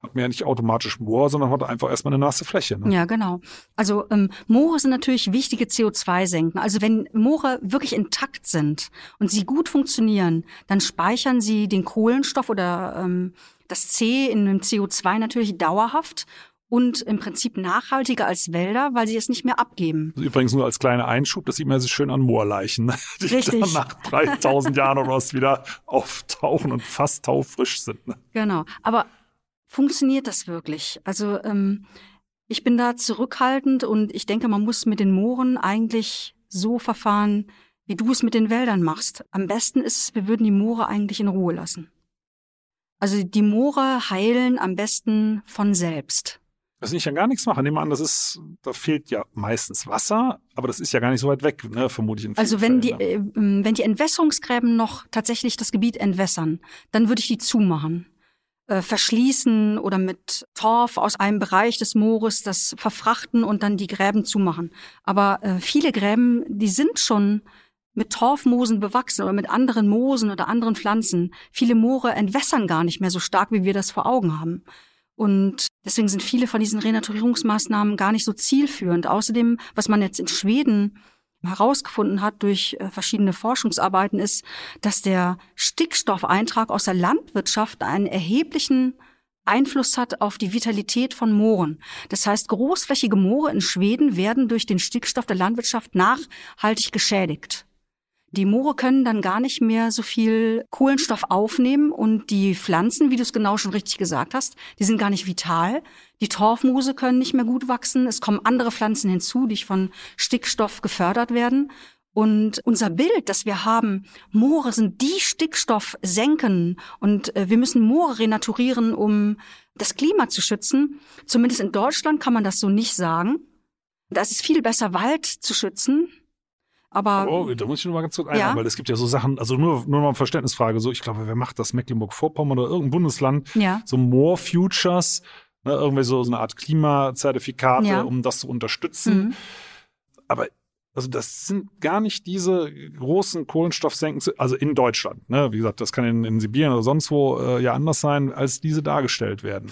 hat man ja nicht automatisch Moor, sondern hat einfach erstmal eine nasse Fläche. Ne? Ja, genau. Also ähm, Moore sind natürlich wichtige CO2-Senken. Also wenn Moore wirklich intakt sind und sie gut funktionieren, dann speichern sie den Kohlenstoff oder ähm, das C in dem CO2 natürlich dauerhaft und im Prinzip nachhaltiger als Wälder, weil sie es nicht mehr abgeben. Also übrigens nur als kleiner Einschub, das sieht man sich schön an Moorleichen, <laughs> die Richtig. dann nach 3000 Jahren oder was wieder auftauchen und fast taufrisch sind. Ne? Genau. Aber funktioniert das wirklich? Also ähm, ich bin da zurückhaltend und ich denke, man muss mit den Mooren eigentlich so verfahren, wie du es mit den Wäldern machst. Am besten ist es, wir würden die Moore eigentlich in Ruhe lassen. Also die Moore heilen am besten von selbst. Das ich ja gar nichts machen. Nehmen wir an, das ist, da fehlt ja meistens Wasser, aber das ist ja gar nicht so weit weg, ne, vermutlich. Also wenn die, Fällen, äh, wenn die Entwässerungsgräben noch tatsächlich das Gebiet entwässern, dann würde ich die zumachen. Äh, verschließen oder mit Torf aus einem Bereich des Moores das verfrachten und dann die Gräben zumachen. Aber äh, viele Gräben, die sind schon mit Torfmoosen bewachsen oder mit anderen Moosen oder anderen Pflanzen. Viele Moore entwässern gar nicht mehr so stark, wie wir das vor Augen haben. Und deswegen sind viele von diesen Renaturierungsmaßnahmen gar nicht so zielführend. Außerdem, was man jetzt in Schweden herausgefunden hat durch äh, verschiedene Forschungsarbeiten, ist, dass der Stickstoffeintrag aus der Landwirtschaft einen erheblichen Einfluss hat auf die Vitalität von Mooren. Das heißt, großflächige Moore in Schweden werden durch den Stickstoff der Landwirtschaft nachhaltig geschädigt. Die Moore können dann gar nicht mehr so viel Kohlenstoff aufnehmen und die Pflanzen, wie du es genau schon richtig gesagt hast, die sind gar nicht vital. Die Torfmoose können nicht mehr gut wachsen. Es kommen andere Pflanzen hinzu, die von Stickstoff gefördert werden. Und unser Bild, das wir haben, Moore sind die Stickstoffsenken und äh, wir müssen Moore renaturieren, um das Klima zu schützen. Zumindest in Deutschland kann man das so nicht sagen. Da ist es viel besser, Wald zu schützen, aber oh, da muss ich nur mal ganz kurz einhaken, ja? weil es gibt ja so Sachen, also nur, nur mal eine Verständnisfrage, so ich glaube, wer macht das? Mecklenburg-Vorpommern oder irgendein Bundesland? Ja. So More Futures, ne, irgendwie so, so eine Art Klimazertifikate, ja. um das zu unterstützen. Mhm. Aber also das sind gar nicht diese großen Kohlenstoffsenken, also in Deutschland. Ne? Wie gesagt, das kann in, in Sibirien oder sonst wo äh, ja anders sein, als diese dargestellt werden.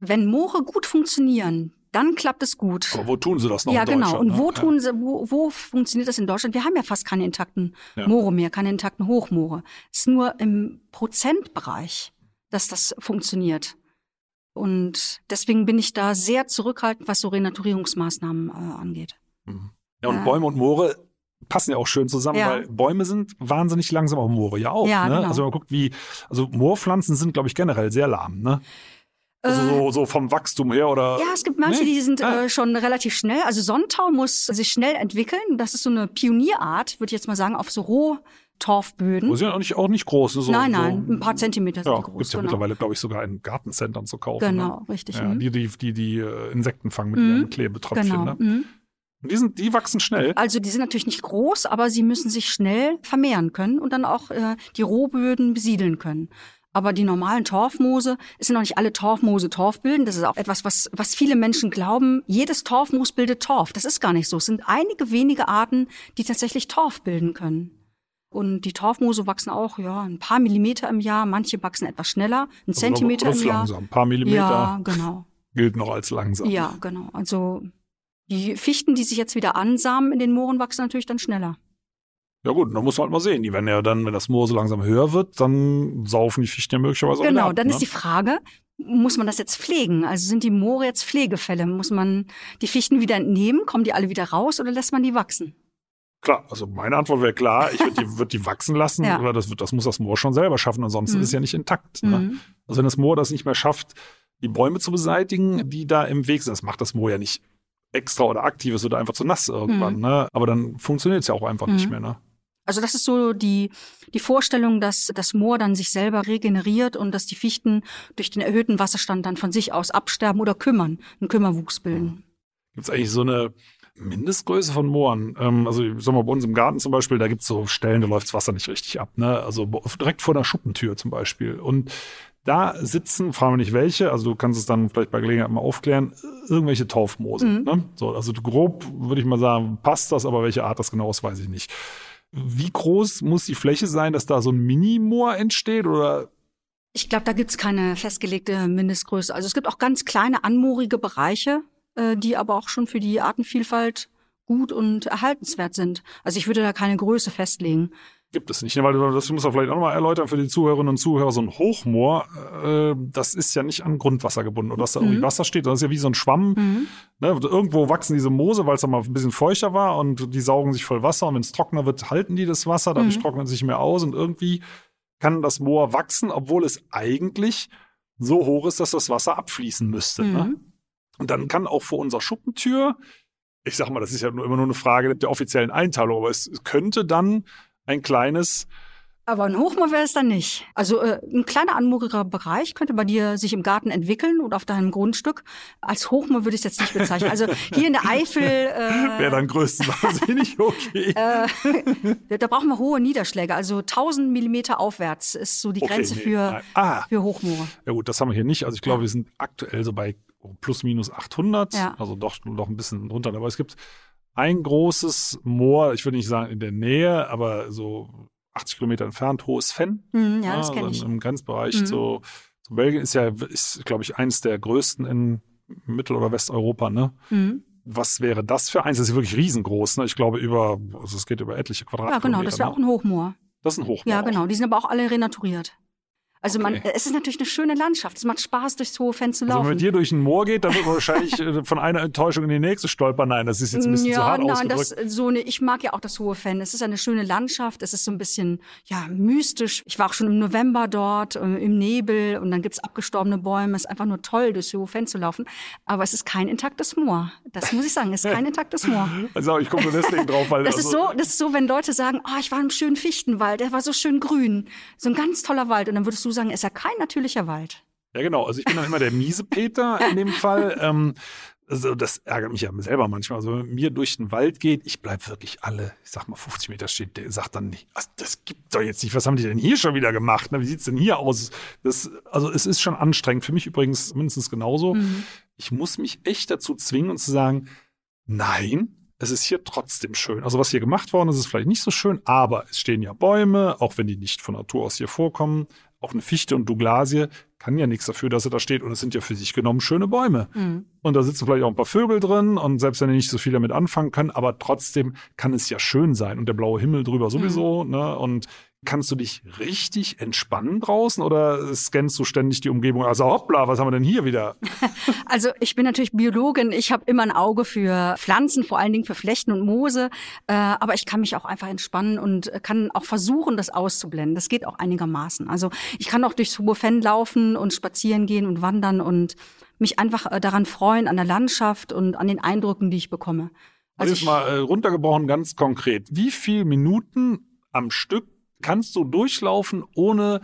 Wenn Moore gut funktionieren, dann klappt es gut. Aber wo tun sie das noch ja, genau. Und wo ne? tun sie, wo, wo funktioniert das in Deutschland? Wir haben ja fast keine intakten Ja. Moore mehr, keine intakten Hochmoore. Es ist nur im Prozentbereich, dass das funktioniert. Und deswegen bin ich da sehr zurückhaltend, was so Renaturierungsmaßnahmen äh, angeht. Mhm. Ja, und Äh. Bäume und Moore passen ja auch schön zusammen, Ja. weil Bäume sind wahnsinnig langsam, aber Moore ja auch. Ja, ne? genau. Also wenn man guckt, wie, also Moorpflanzen sind, glaube ich, generell sehr lahm, ne? Also Äh, so, so vom Wachstum her oder. Ja, es gibt manche, Nee? die sind Ah. äh, schon relativ schnell. Also Sonntau muss sich schnell entwickeln. Das ist so eine Pionierart, würde ich jetzt mal sagen, auf so Rohtorfböden. Oh, sie sind auch nicht, auch nicht groß. Ne? So, nein, so, nein, ein paar Zentimeter sind Ja, die groß. gibt's ja genau. mittlerweile, glaube ich, sogar in Gartencentern zu kaufen. Genau, Ne? richtig. Ja, mhm. die, die, die, die äh, Insekten fangen mit Mhm. ihren Klebetröpfchen. genau. Ne? mhm. Und die, sind, die wachsen schnell. Also die sind natürlich nicht groß, aber sie müssen sich schnell vermehren können und dann auch äh, die Rohböden besiedeln können. Aber die normalen Torfmoose, es sind noch nicht alle Torfmoose Torf bilden. Das ist auch etwas, was, was viele Menschen glauben. Jedes Torfmoos bildet Torf. Das ist gar nicht so. Es sind einige wenige Arten, die tatsächlich Torf bilden können. Und die Torfmoose wachsen auch, ja, ein paar Millimeter im Jahr. Manche wachsen etwas schneller, ein Also Zentimeter im Jahr. langsam. Ein paar Millimeter Ja, genau. <laughs> gilt noch als langsam. Ja, genau. Also die Fichten, die sich jetzt wieder ansamen in den Mooren, wachsen natürlich dann schneller. Ja gut, dann muss man halt mal sehen. Die werden ja dann, wenn das Moor so langsam höher wird, dann saufen die Fichten ja möglicherweise Genau, ab, dann ne? ist die Frage, muss man das jetzt pflegen? Also sind die Moore jetzt Pflegefälle? Muss man die Fichten wieder entnehmen? Kommen die alle wieder raus oder lässt man die wachsen? Klar, also meine Antwort wäre klar, ich würde die, <laughs> würd die wachsen lassen, Ja. oder das, das muss das Moor schon selber schaffen, ansonsten Mhm. ist es ja nicht intakt. Ne? Mhm. Also wenn das Moor das nicht mehr schafft, die Bäume zu beseitigen, die da im Weg sind, das macht das Moor ja nicht extra oder aktiv, es wird einfach zu nass irgendwann. Mhm. Ne? Aber dann funktioniert es ja auch einfach nicht Mhm. mehr. Ne? Also das ist so die, die Vorstellung, dass das Moor dann sich selber regeneriert und dass die Fichten durch den erhöhten Wasserstand dann von sich aus absterben oder kümmern, einen Kümmerwuchs bilden. Gibt es eigentlich so eine Mindestgröße von Mooren? Ähm, also ich sag mal, bei uns im Garten zum Beispiel, da gibt es so Stellen, da läuft das Wasser nicht richtig ab. Ne? Also direkt vor der Schuppentür zum Beispiel. Und da sitzen, fragen wir nicht welche, also du kannst es dann vielleicht bei Gelegenheit mal aufklären, irgendwelche Torfmoose. Mhm. Ne? So, also grob würde ich mal sagen, passt das, aber welche Art das genau ist, weiß ich nicht. Wie groß muss die Fläche sein, dass da so ein Mini-Moor entsteht? Oder Ich glaube, da gibt's keine festgelegte Mindestgröße. Also es gibt auch ganz kleine anmoorige Bereiche, äh, die aber auch schon für die Artenvielfalt gut und erhaltenswert sind. Also ich würde da keine Größe festlegen. Gibt es nicht? Ne? Weil du- das muss man vielleicht auch nochmal erläutern für die Zuhörerinnen und Zuhörer. So ein Hochmoor, äh, das ist ja nicht an Grundwasser gebunden oder dass da irgendwie Mhm. Wasser steht. Das ist ja wie so ein Schwamm. Mhm. Ne? Irgendwo wachsen diese Moose, weil es da mal ein bisschen feuchter war und die saugen sich voll Wasser. Und wenn es trockener wird, halten die das Wasser. Dadurch Mhm. trocknet es sich mehr aus und irgendwie kann das Moor wachsen, obwohl es eigentlich so hoch ist, dass das Wasser abfließen müsste. Ne? Mhm. Und dann kann auch vor unserer Schuppentür, ich sag mal, das ist ja nur, immer nur eine Frage der offiziellen Einteilung, aber es könnte dann ein kleines, Aber ein Hochmoor wäre es dann nicht. Also äh, ein kleiner anmooriger Bereich könnte bei dir sich im Garten entwickeln oder auf deinem Grundstück. Als Hochmoor würde ich es jetzt nicht bezeichnen. Also hier in der Eifel. Äh, wäre dann größtenwahnsinnig <laughs> okay. äh, da brauchen wir hohe Niederschläge. Also 1000 Millimeter aufwärts ist so die Okay, Grenze nee, für, nein. Ah, für Hochmoore. ja gut, das haben wir hier nicht. Also ich glaube, Ja. wir sind aktuell so bei plus minus 800, Ja. also doch noch ein bisschen drunter. Aber es gibt ein großes Moor, ich würde nicht sagen in der Nähe, aber so 80 Kilometer entfernt, Hohes Fenn. Hm, ja, das Ah, kenne ich. Im Grenzbereich Mhm. zu, zu Belgien ist ja, ist, glaube ich, eines der größten in Mittel- oder Westeuropa, ne? Hm. Was wäre das für eins? Das ist wirklich riesengroß, ne? Ich glaube, über, also es geht über etliche Ja, Quadratkilometer. genau, das wäre ne? auch ein Hochmoor. Das ist ein Hochmoor. Ja, genau. Die sind aber auch alle renaturiert. Also man, Okay. es ist natürlich eine schöne Landschaft. Es macht Spaß, durchs hohe Fenster zu Also wenn man laufen. mit dir durch ein Moor geht, dann wird man wahrscheinlich äh, von einer Enttäuschung in die nächste stolpern. Nein, das ist jetzt ein bisschen zu ja, hart nein, ausgedrückt. das so eine, ich mag ja auch das hohe Fan. Es ist eine schöne Landschaft, es ist so ein bisschen ja mystisch. Ich war auch schon im November dort, äh, im Nebel und dann gibt's abgestorbene Bäume. Es ist einfach nur toll, durchs hohe Fan zu laufen. Aber es ist kein intaktes Moor. Das muss ich sagen, es ist kein <laughs> intaktes Moor. Also ich komme nur deswegen drauf, weil Das also, ist so, das ist so, wenn Leute sagen, oh, ich war im schönen Fichtenwald, der war so schön grün, so ein ganz toller Wald. Und dann würdest du sagen, ist ja kein natürlicher Wald. Ja, genau. Also ich bin dann immer der miese Peter in dem Fall. <laughs> Ähm, also das ärgert mich ja selber manchmal. Also wenn mir durch den Wald geht, ich bleib wirklich alle, ich sag mal 50 Meter stehen, der sagt dann nicht, also das gibt doch jetzt nicht, was haben die denn hier schon wieder gemacht? Ne? Wie sieht's denn hier aus? Das, also es ist schon anstrengend. Für mich übrigens mindestens genauso. Mhm. Ich muss mich echt dazu zwingen und zu sagen, nein, es ist hier trotzdem schön. Also was hier gemacht worden ist, ist vielleicht nicht so schön, aber es stehen ja Bäume, auch wenn die nicht von Natur aus hier vorkommen. Auch eine Fichte und Douglasie kann ja nichts dafür, dass er da steht. Und es sind ja für sich genommen schöne Bäume. Mhm. Und da sitzen vielleicht auch ein paar Vögel drin. Und selbst wenn die nicht so viel damit anfangen können, aber trotzdem kann es ja schön sein. Und der blaue Himmel drüber sowieso. Ne? Und kannst du dich richtig entspannen draußen oder scannst du ständig die Umgebung? Also hoppla, was haben wir denn hier wieder? <laughs> Also ich bin natürlich Biologin. Ich habe immer ein Auge für Pflanzen, vor allen Dingen für Flechten und Moose. Äh, aber ich kann mich auch einfach entspannen und kann auch versuchen, das auszublenden. Das geht auch einigermaßen. Also ich kann auch durchs Hobofen laufen und spazieren gehen und wandern und mich einfach äh, daran freuen, an der Landschaft und an den Eindrücken, die ich bekomme. Also jetzt ich, mal äh, runtergebrochen, ganz konkret. Wie viel Minuten am Stück kannst du durchlaufen, ohne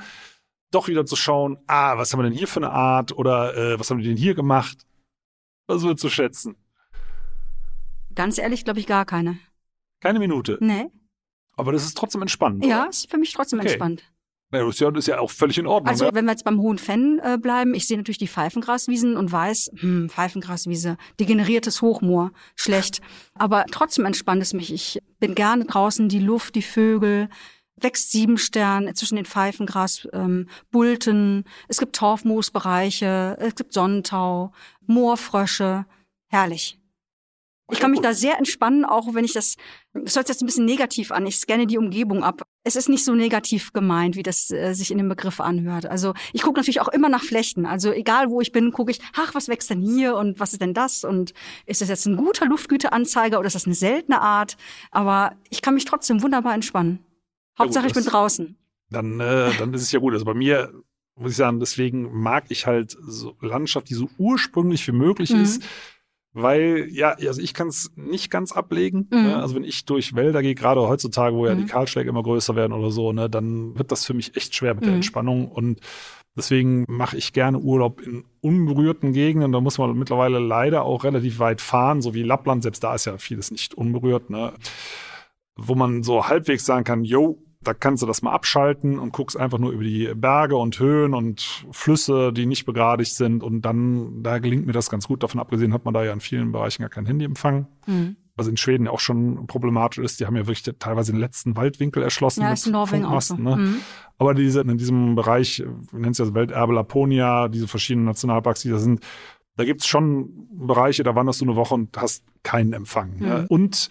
doch wieder zu schauen, ah, was haben wir denn hier für eine Art oder äh, was haben die denn hier gemacht? Was würdest du schätzen? ganz ehrlich, glaube ich, gar keine. Keine Minute. Nee. Aber das ist trotzdem entspannend. Ja, oder? ist für mich trotzdem Okay. entspannt. Ja, das, ist ja, das ist ja auch völlig in Ordnung. Also ne? wenn wir jetzt beim Hohen Fenn äh, bleiben, ich sehe natürlich die Pfeifengraswiesen und weiß, hm, Pfeifengraswiese, degeneriertes Hochmoor, schlecht. Aber trotzdem entspannt es mich. Ich bin gerne draußen, die Luft, die Vögel, wächst Siebenstern zwischen den Pfeifengras, ähm, Bulten, es gibt Torfmoosbereiche, es gibt Sonnentau, Moorfrösche, herrlich. Ich kann mich da sehr entspannen, auch wenn ich das, das hört sich jetzt ein bisschen negativ an. Ich scanne die Umgebung ab. Es ist nicht so negativ gemeint, wie das äh, sich in dem Begriff anhört. Also ich gucke natürlich auch immer nach Flechten. Also egal wo ich bin, gucke ich, ach, was wächst denn hier und was ist denn das? Und ist das jetzt ein guter Luftgüteanzeiger oder ist das eine seltene Art? Aber ich kann mich trotzdem wunderbar entspannen. Ja, Hauptsache, gut, ich bin draußen. dann, äh, dann ist es ja gut. Also bei mir muss ich sagen, deswegen mag ich halt so Landschaft, die so ursprünglich wie möglich Mhm. ist. weil ja, also ich kann es nicht ganz ablegen. Mhm. Ne? Also wenn ich durch Wälder gehe, gerade heutzutage, wo ja Mhm. die Kahlschläge immer größer werden oder so, ne, dann wird das für mich echt schwer mit der Mhm. Entspannung und deswegen mache ich gerne Urlaub in unberührten Gegenden. Da muss man mittlerweile leider auch relativ weit fahren, so wie Lappland. Selbst da ist ja vieles nicht unberührt, ne? wo man so halbwegs sagen kann, yo, da kannst du das mal abschalten und guckst einfach nur über die Berge und Höhen und Flüsse, die nicht begradigt sind. Und dann, da gelingt mir das ganz gut. Davon abgesehen hat man da ja in vielen Bereichen gar kein Handyempfang. Mhm. Was in Schweden ja auch schon problematisch ist. Die haben ja wirklich teilweise den letzten Waldwinkel erschlossen. Ja, mit ist in Norwegen auch so. Ne? Mhm. Aber diese, in diesem Bereich, wir nennen es ja Welterbe Laponia, diese verschiedenen Nationalparks, die da sind, da gibt's schon Bereiche, da wanderst du eine Woche und hast keinen Empfang. Mhm. Ne? Und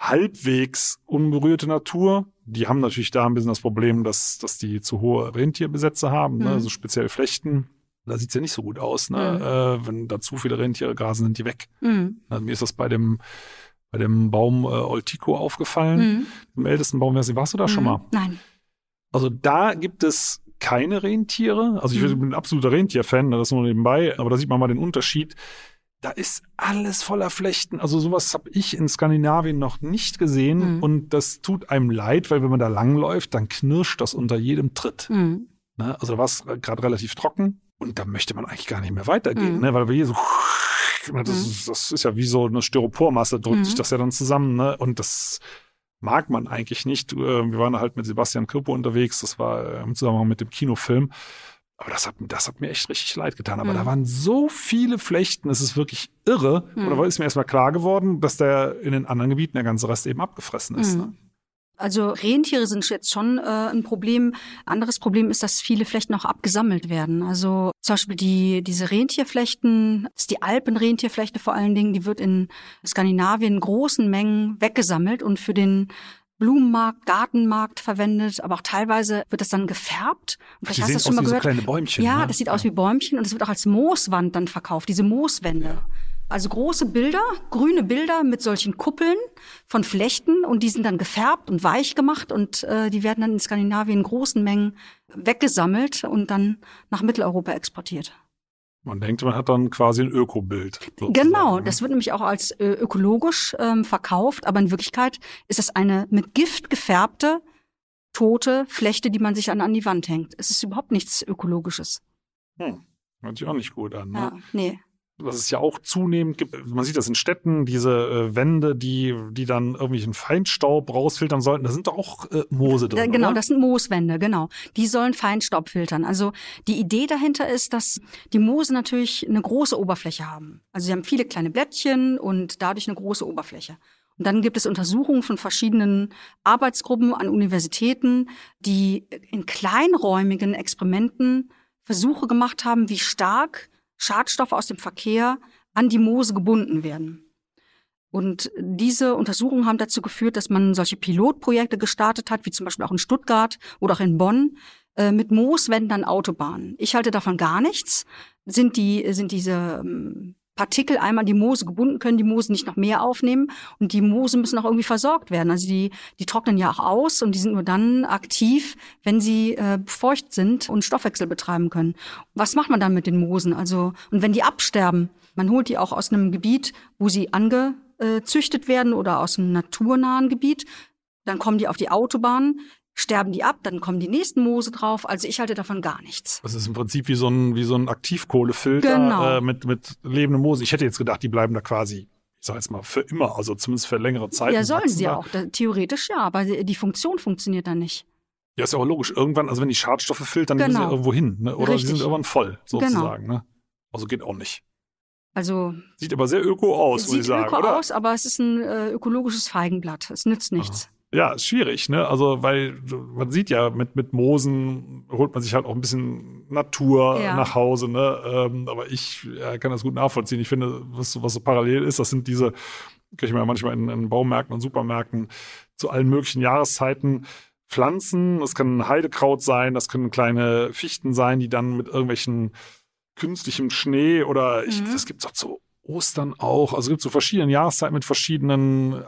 halbwegs unberührte Natur, die haben natürlich da ein bisschen das Problem, dass, dass die zu hohe Rentierbesätze haben, ne? Mhm. also speziell Flechten. Da sieht's ja nicht so gut aus. Ne? Mhm. Äh, wenn da zu viele Rentiere grasen, sind die weg. Mhm. Also mir ist das bei dem, bei dem Baum äh, Oltico aufgefallen, Mhm. dem ältesten Baum. Warst du da schon Mhm. mal? Nein. Also da gibt es keine Rentiere. Also ich Mhm. bin ein absoluter Rentierfan, ne, das nur nebenbei, aber da sieht man mal den Unterschied. Da ist alles voller Flechten. Also sowas habe ich in Skandinavien noch nicht gesehen Mhm. und das tut einem leid, weil wenn man da langläuft, dann knirscht das unter jedem Tritt. Mhm. Ne? Also da war es gerade relativ trocken und da möchte man eigentlich gar nicht mehr weitergehen, Mhm. ne? weil wir hier so das, ist, das ist ja wie so eine Styropormasse, drückt Mhm. sich das ja dann zusammen, ne? Und das mag man eigentlich nicht. Äh, Wir waren halt mit Sebastian Kirpo unterwegs, das war im Zusammenhang mit dem Kinofilm. Aber das hat, das hat mir echt richtig leid getan. Aber Mhm. da waren so viele Flechten, es ist wirklich irre. Mhm. Und da ist mir erstmal klar geworden, dass der in den anderen Gebieten der ganze Rest eben abgefressen ist. Mhm. Ne? Also Rentiere sind jetzt schon äh, ein Problem. Anderes Problem ist, dass viele Flechten auch abgesammelt werden. Also zum Beispiel die, diese Rentierflechten, das ist die Alpenrentierflechte vor allen Dingen, die wird in Skandinavien in großen Mengen weggesammelt und für den Blumenmarkt, Gartenmarkt verwendet, aber auch teilweise wird das dann gefärbt. Und Die vielleicht hast du das schon mal wie so gehört. kleine Bäumchen. Ja, ne? das sieht aus wie Bäumchen und es wird auch als Mooswand dann verkauft, diese Mooswände. Ja. Also große Bilder, grüne Bilder mit solchen Kuppeln von Flechten und die sind dann gefärbt und weich gemacht und äh, die werden dann in Skandinavien in großen Mengen weggesammelt und dann nach Mitteleuropa exportiert. Man denkt, man hat dann quasi ein Ökobild. sozusagen, Genau, ne? das wird nämlich auch als äh, ökologisch ähm, verkauft, aber in Wirklichkeit ist das eine mit Gift gefärbte, tote Flechte, die man sich an, an die Wand hängt. Es ist überhaupt nichts Ökologisches. Hm. Hört sich auch nicht gut an. Ne? Ja, nee. Was es ja auch zunehmend gibt, man sieht das in Städten, diese äh, Wände, die, die dann irgendwelchen Feinstaub rausfiltern sollten, da sind doch auch äh, Moose drin. Ja, genau, oder? das sind Mooswände, genau. Die sollen Feinstaub filtern. Also die Idee dahinter ist, dass die Moose natürlich eine große Oberfläche haben. Also sie haben viele kleine Blättchen und dadurch eine große Oberfläche. Und dann gibt es Untersuchungen von verschiedenen Arbeitsgruppen an Universitäten, die in kleinräumigen Experimenten Versuche gemacht haben, wie stark Schadstoffe aus dem Verkehr an die Moose gebunden werden. Und diese Untersuchungen haben dazu geführt, dass man solche Pilotprojekte gestartet hat, wie zum Beispiel auch in Stuttgart oder auch in Bonn, äh, mit Mooswänden an Autobahnen. Ich halte davon gar nichts. Sind die, sind diese ähm, Partikel einmal die Moose gebunden, können die Moose nicht noch mehr aufnehmen und die Moose müssen auch irgendwie versorgt werden. Also die, die trocknen ja auch aus und die sind nur dann aktiv, wenn sie äh, feucht sind und Stoffwechsel betreiben können. Was macht man dann mit den Moosen? Also, und wenn die absterben, man holt die auch aus einem Gebiet, wo sie angezüchtet werden oder aus einem naturnahen Gebiet, dann kommen die auf die Autobahn, sterben die ab, dann kommen die nächsten Moose drauf. Also ich halte davon gar nichts. Das ist im Prinzip wie so ein, wie so ein Aktivkohlefilter Genau. äh, mit, mit lebendem Moose. Ich hätte jetzt gedacht, die bleiben da quasi, ich sag jetzt mal, für immer, also zumindest für längere Zeit. Ja, sollen sie da. auch. Da, theoretisch ja, aber die Funktion funktioniert dann nicht. Ja, ist ja auch logisch. Irgendwann, also wenn die Schadstoffe filtern, dann müssen sie Genau. ja irgendwo hin. Ne? Oder Richtig. sie sind irgendwann voll, Genau. sozusagen. Ne? Also geht auch nicht. Also Sieht aber sehr öko aus, muss sieht ich sagen, öko oder? aus, aber es ist ein äh, ökologisches Feigenblatt. Es nützt nichts. Ja, ist schwierig, ne? Also, weil man sieht ja, mit, mit Moosen holt man sich halt auch ein bisschen Natur Ja. nach Hause, ne? Ähm, aber ich ja, kann das gut nachvollziehen. Ich finde, was, so- was so parallel ist, das sind diese, kriege ich mir ja manchmal in, in Baumärkten und Supermärkten zu allen möglichen Jahreszeiten Pflanzen. Das kann Heidekraut sein, das können kleine Fichten sein, die dann mit irgendwelchen künstlichem Schnee oder ich, Mhm. das gibt's auch zu Ostern auch. Also es gibt so verschiedene Jahreszeiten mit verschiedenen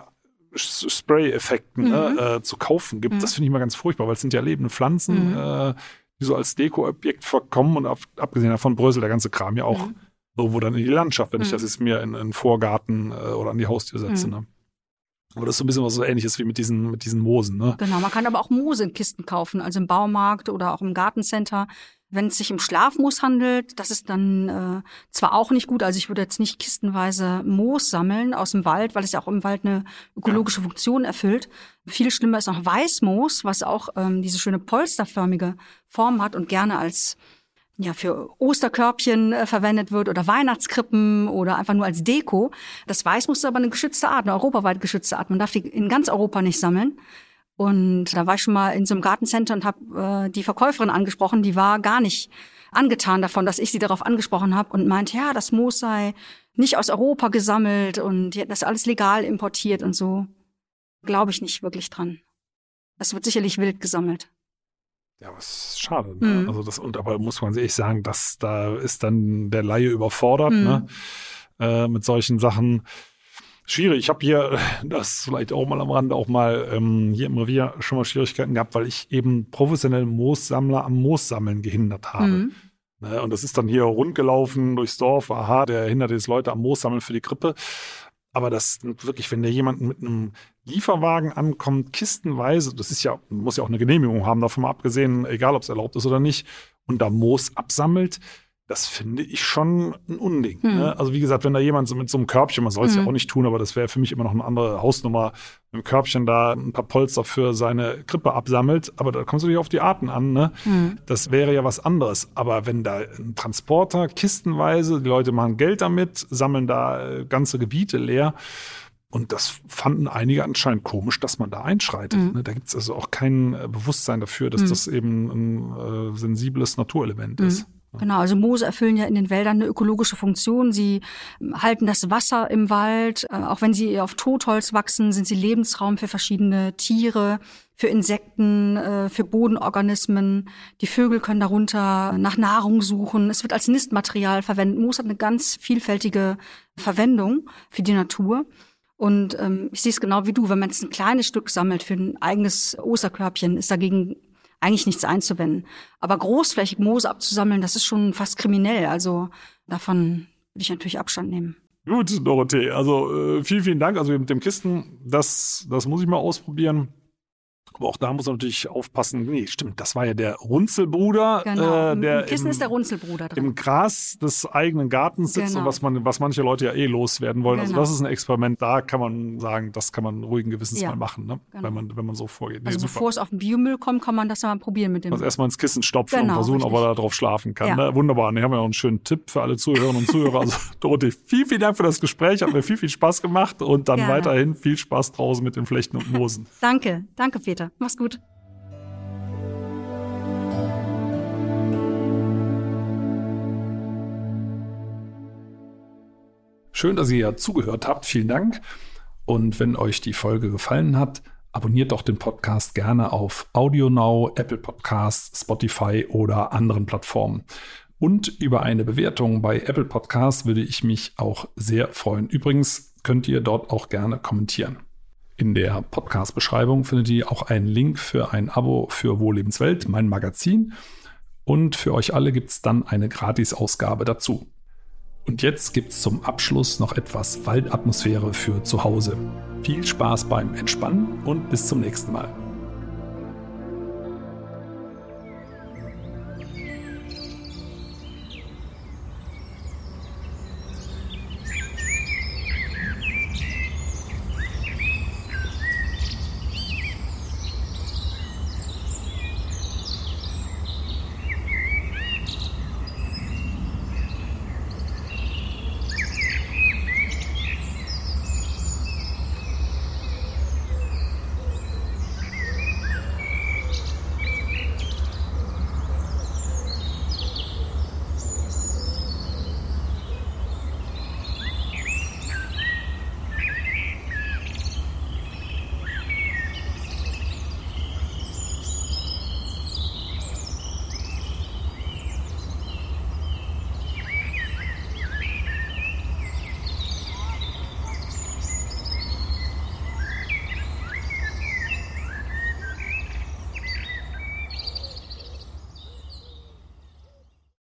Spray-Effekten Mhm. ne, äh, zu kaufen gibt. Mhm. Das finde ich mal ganz furchtbar, weil es sind ja lebende Pflanzen, Mhm. äh, die so als Deko-Objekt verkommen und ab, abgesehen davon bröselt der ganze Kram ja auch Mhm. So, wo dann in die Landschaft, wenn mhm. ich das jetzt mir in einen Vorgarten äh, oder an die Haustür setze. Mhm. Ne? Aber das ist so ein bisschen was so ähnliches wie mit diesen, mit diesen Moosen. Ne? Genau, man kann aber auch Moose in Kisten kaufen, also im Baumarkt oder auch im Gartencenter. Wenn es sich um Schlafmoos handelt, das ist dann äh, zwar auch nicht gut, also ich würde jetzt nicht kistenweise Moos sammeln aus dem Wald, weil es ja auch im Wald eine ökologische Funktion erfüllt. Viel schlimmer ist noch Weißmoos, was auch ähm, diese schöne polsterförmige Form hat und gerne als ja, für Osterkörbchen äh, verwendet wird oder Weihnachtskrippen oder einfach nur als Deko. Das Weißmoos ist aber eine geschützte Art, eine europaweit geschützte Art. Man darf die in ganz Europa nicht sammeln. Und da war ich schon mal in so einem Gartencenter und habe äh, die Verkäuferin angesprochen, die war gar nicht angetan davon, dass ich sie darauf angesprochen habe und meint, ja, das Moos sei nicht aus Europa gesammelt und die hätten das alles legal importiert und so. Glaube ich nicht wirklich dran. Das wird sicherlich wild gesammelt. Ja, was schade. Ne? Mhm. Also das, und aber muss man sich sagen, dass da ist dann der Laie überfordert, mhm. ne? Äh, mit solchen Sachen schwierig. Ich habe hier, das vielleicht auch mal am Rande, auch mal ähm, hier im Revier schon mal Schwierigkeiten gehabt, weil ich eben professionelle Moossammler am Moossammeln gehindert habe. Mhm. Ne, und das ist dann hier rundgelaufen durchs Dorf. Aha, der hindert jetzt Leute am Moossammeln für die Krippe. Aber das wirklich, wenn da jemand mit einem Lieferwagen ankommt, kistenweise, das ist ja, muss ja auch eine Genehmigung haben, davon mal abgesehen, egal ob es erlaubt ist oder nicht, und da Moos absammelt, das finde ich schon ein Unding. Hm. Ne? Also wie gesagt, wenn da jemand so mit so einem Körbchen, man soll es hm. ja auch nicht tun, aber das wäre für mich immer noch eine andere Hausnummer, mit einem Körbchen da ein paar Polster für seine Krippe absammelt, aber da kommt es natürlich auf die Arten an. Ne? Hm. Das wäre ja was anderes. Aber wenn da ein Transporter kistenweise, die Leute machen Geld damit, sammeln da äh, ganze Gebiete leer, und das fanden einige anscheinend komisch, dass man da einschreitet. Mhm. Da gibt es also auch kein äh, Bewusstsein dafür, dass mhm. das eben ein äh, sensibles Naturelement mhm. ist. Genau, also Moose erfüllen ja in den Wäldern eine ökologische Funktion. Sie halten das Wasser im Wald. Äh, auch wenn sie auf Totholz wachsen, sind sie Lebensraum für verschiedene Tiere, für Insekten, äh, für Bodenorganismen. Die Vögel können darunter nach Nahrung suchen. Es wird als Nistmaterial verwendet. Moos hat eine ganz vielfältige Verwendung für die Natur. Und ähm, ich sehe es genau wie du, wenn man jetzt ein kleines Stück sammelt für ein eigenes Osterkörbchen, ist dagegen eigentlich nichts einzuwenden. Aber großflächig Moose abzusammeln, das ist schon fast kriminell. Also davon würde ich natürlich Abstand nehmen. Gut, Dorothee. Also äh, vielen, vielen Dank. Also mit dem Kisten, das, das muss ich mal ausprobieren. Aber auch da muss man natürlich aufpassen. Nee, stimmt, das war ja der Runzelbruder. Genau. Äh, der Im Kissen im, ist der Runzelbruder drin. Im Gras des eigenen Gartens sitzt genau. und was, man, was manche Leute ja eh loswerden wollen. Also genau. Also das ist ein Experiment, da kann man sagen, das kann man ruhigen Gewissens ja. mal machen, ne? genau. wenn, man, wenn man so vorgeht. Nee, also super. bevor es auf den Biomüll kommt, kann man das mal probieren mit dem. Also erstmal ins Kissen stopfen genau, und versuchen, richtig. ob er da drauf schlafen kann. Ja. Ne? Wunderbar. Ne, haben wir auch einen schönen Tipp für alle Zuhörerinnen und Zuhörer. Also <laughs> Dorothee, vielen, vielen Dank für das Gespräch. Hat mir viel, viel Spaß gemacht und dann Gerne. weiterhin viel Spaß draußen mit den Flechten und Moosen. danke, danke Peter. Mach's gut. Schön, dass ihr ja zugehört habt. Vielen Dank. Und wenn euch die Folge gefallen hat, abonniert doch den Podcast gerne auf AudioNow, Apple Podcasts, Spotify oder anderen Plattformen. Und über eine Bewertung bei Apple Podcasts würde ich mich auch sehr freuen. Übrigens könnt ihr dort auch gerne kommentieren. In der Podcast-Beschreibung findet ihr auch einen Link für ein Abo für Wohllebenswelt, mein Magazin. Und für euch alle gibt es dann eine Gratis-Ausgabe dazu. Und jetzt gibt es zum Abschluss noch etwas Waldatmosphäre für zu Hause. Viel Spaß beim Entspannen und bis zum nächsten Mal.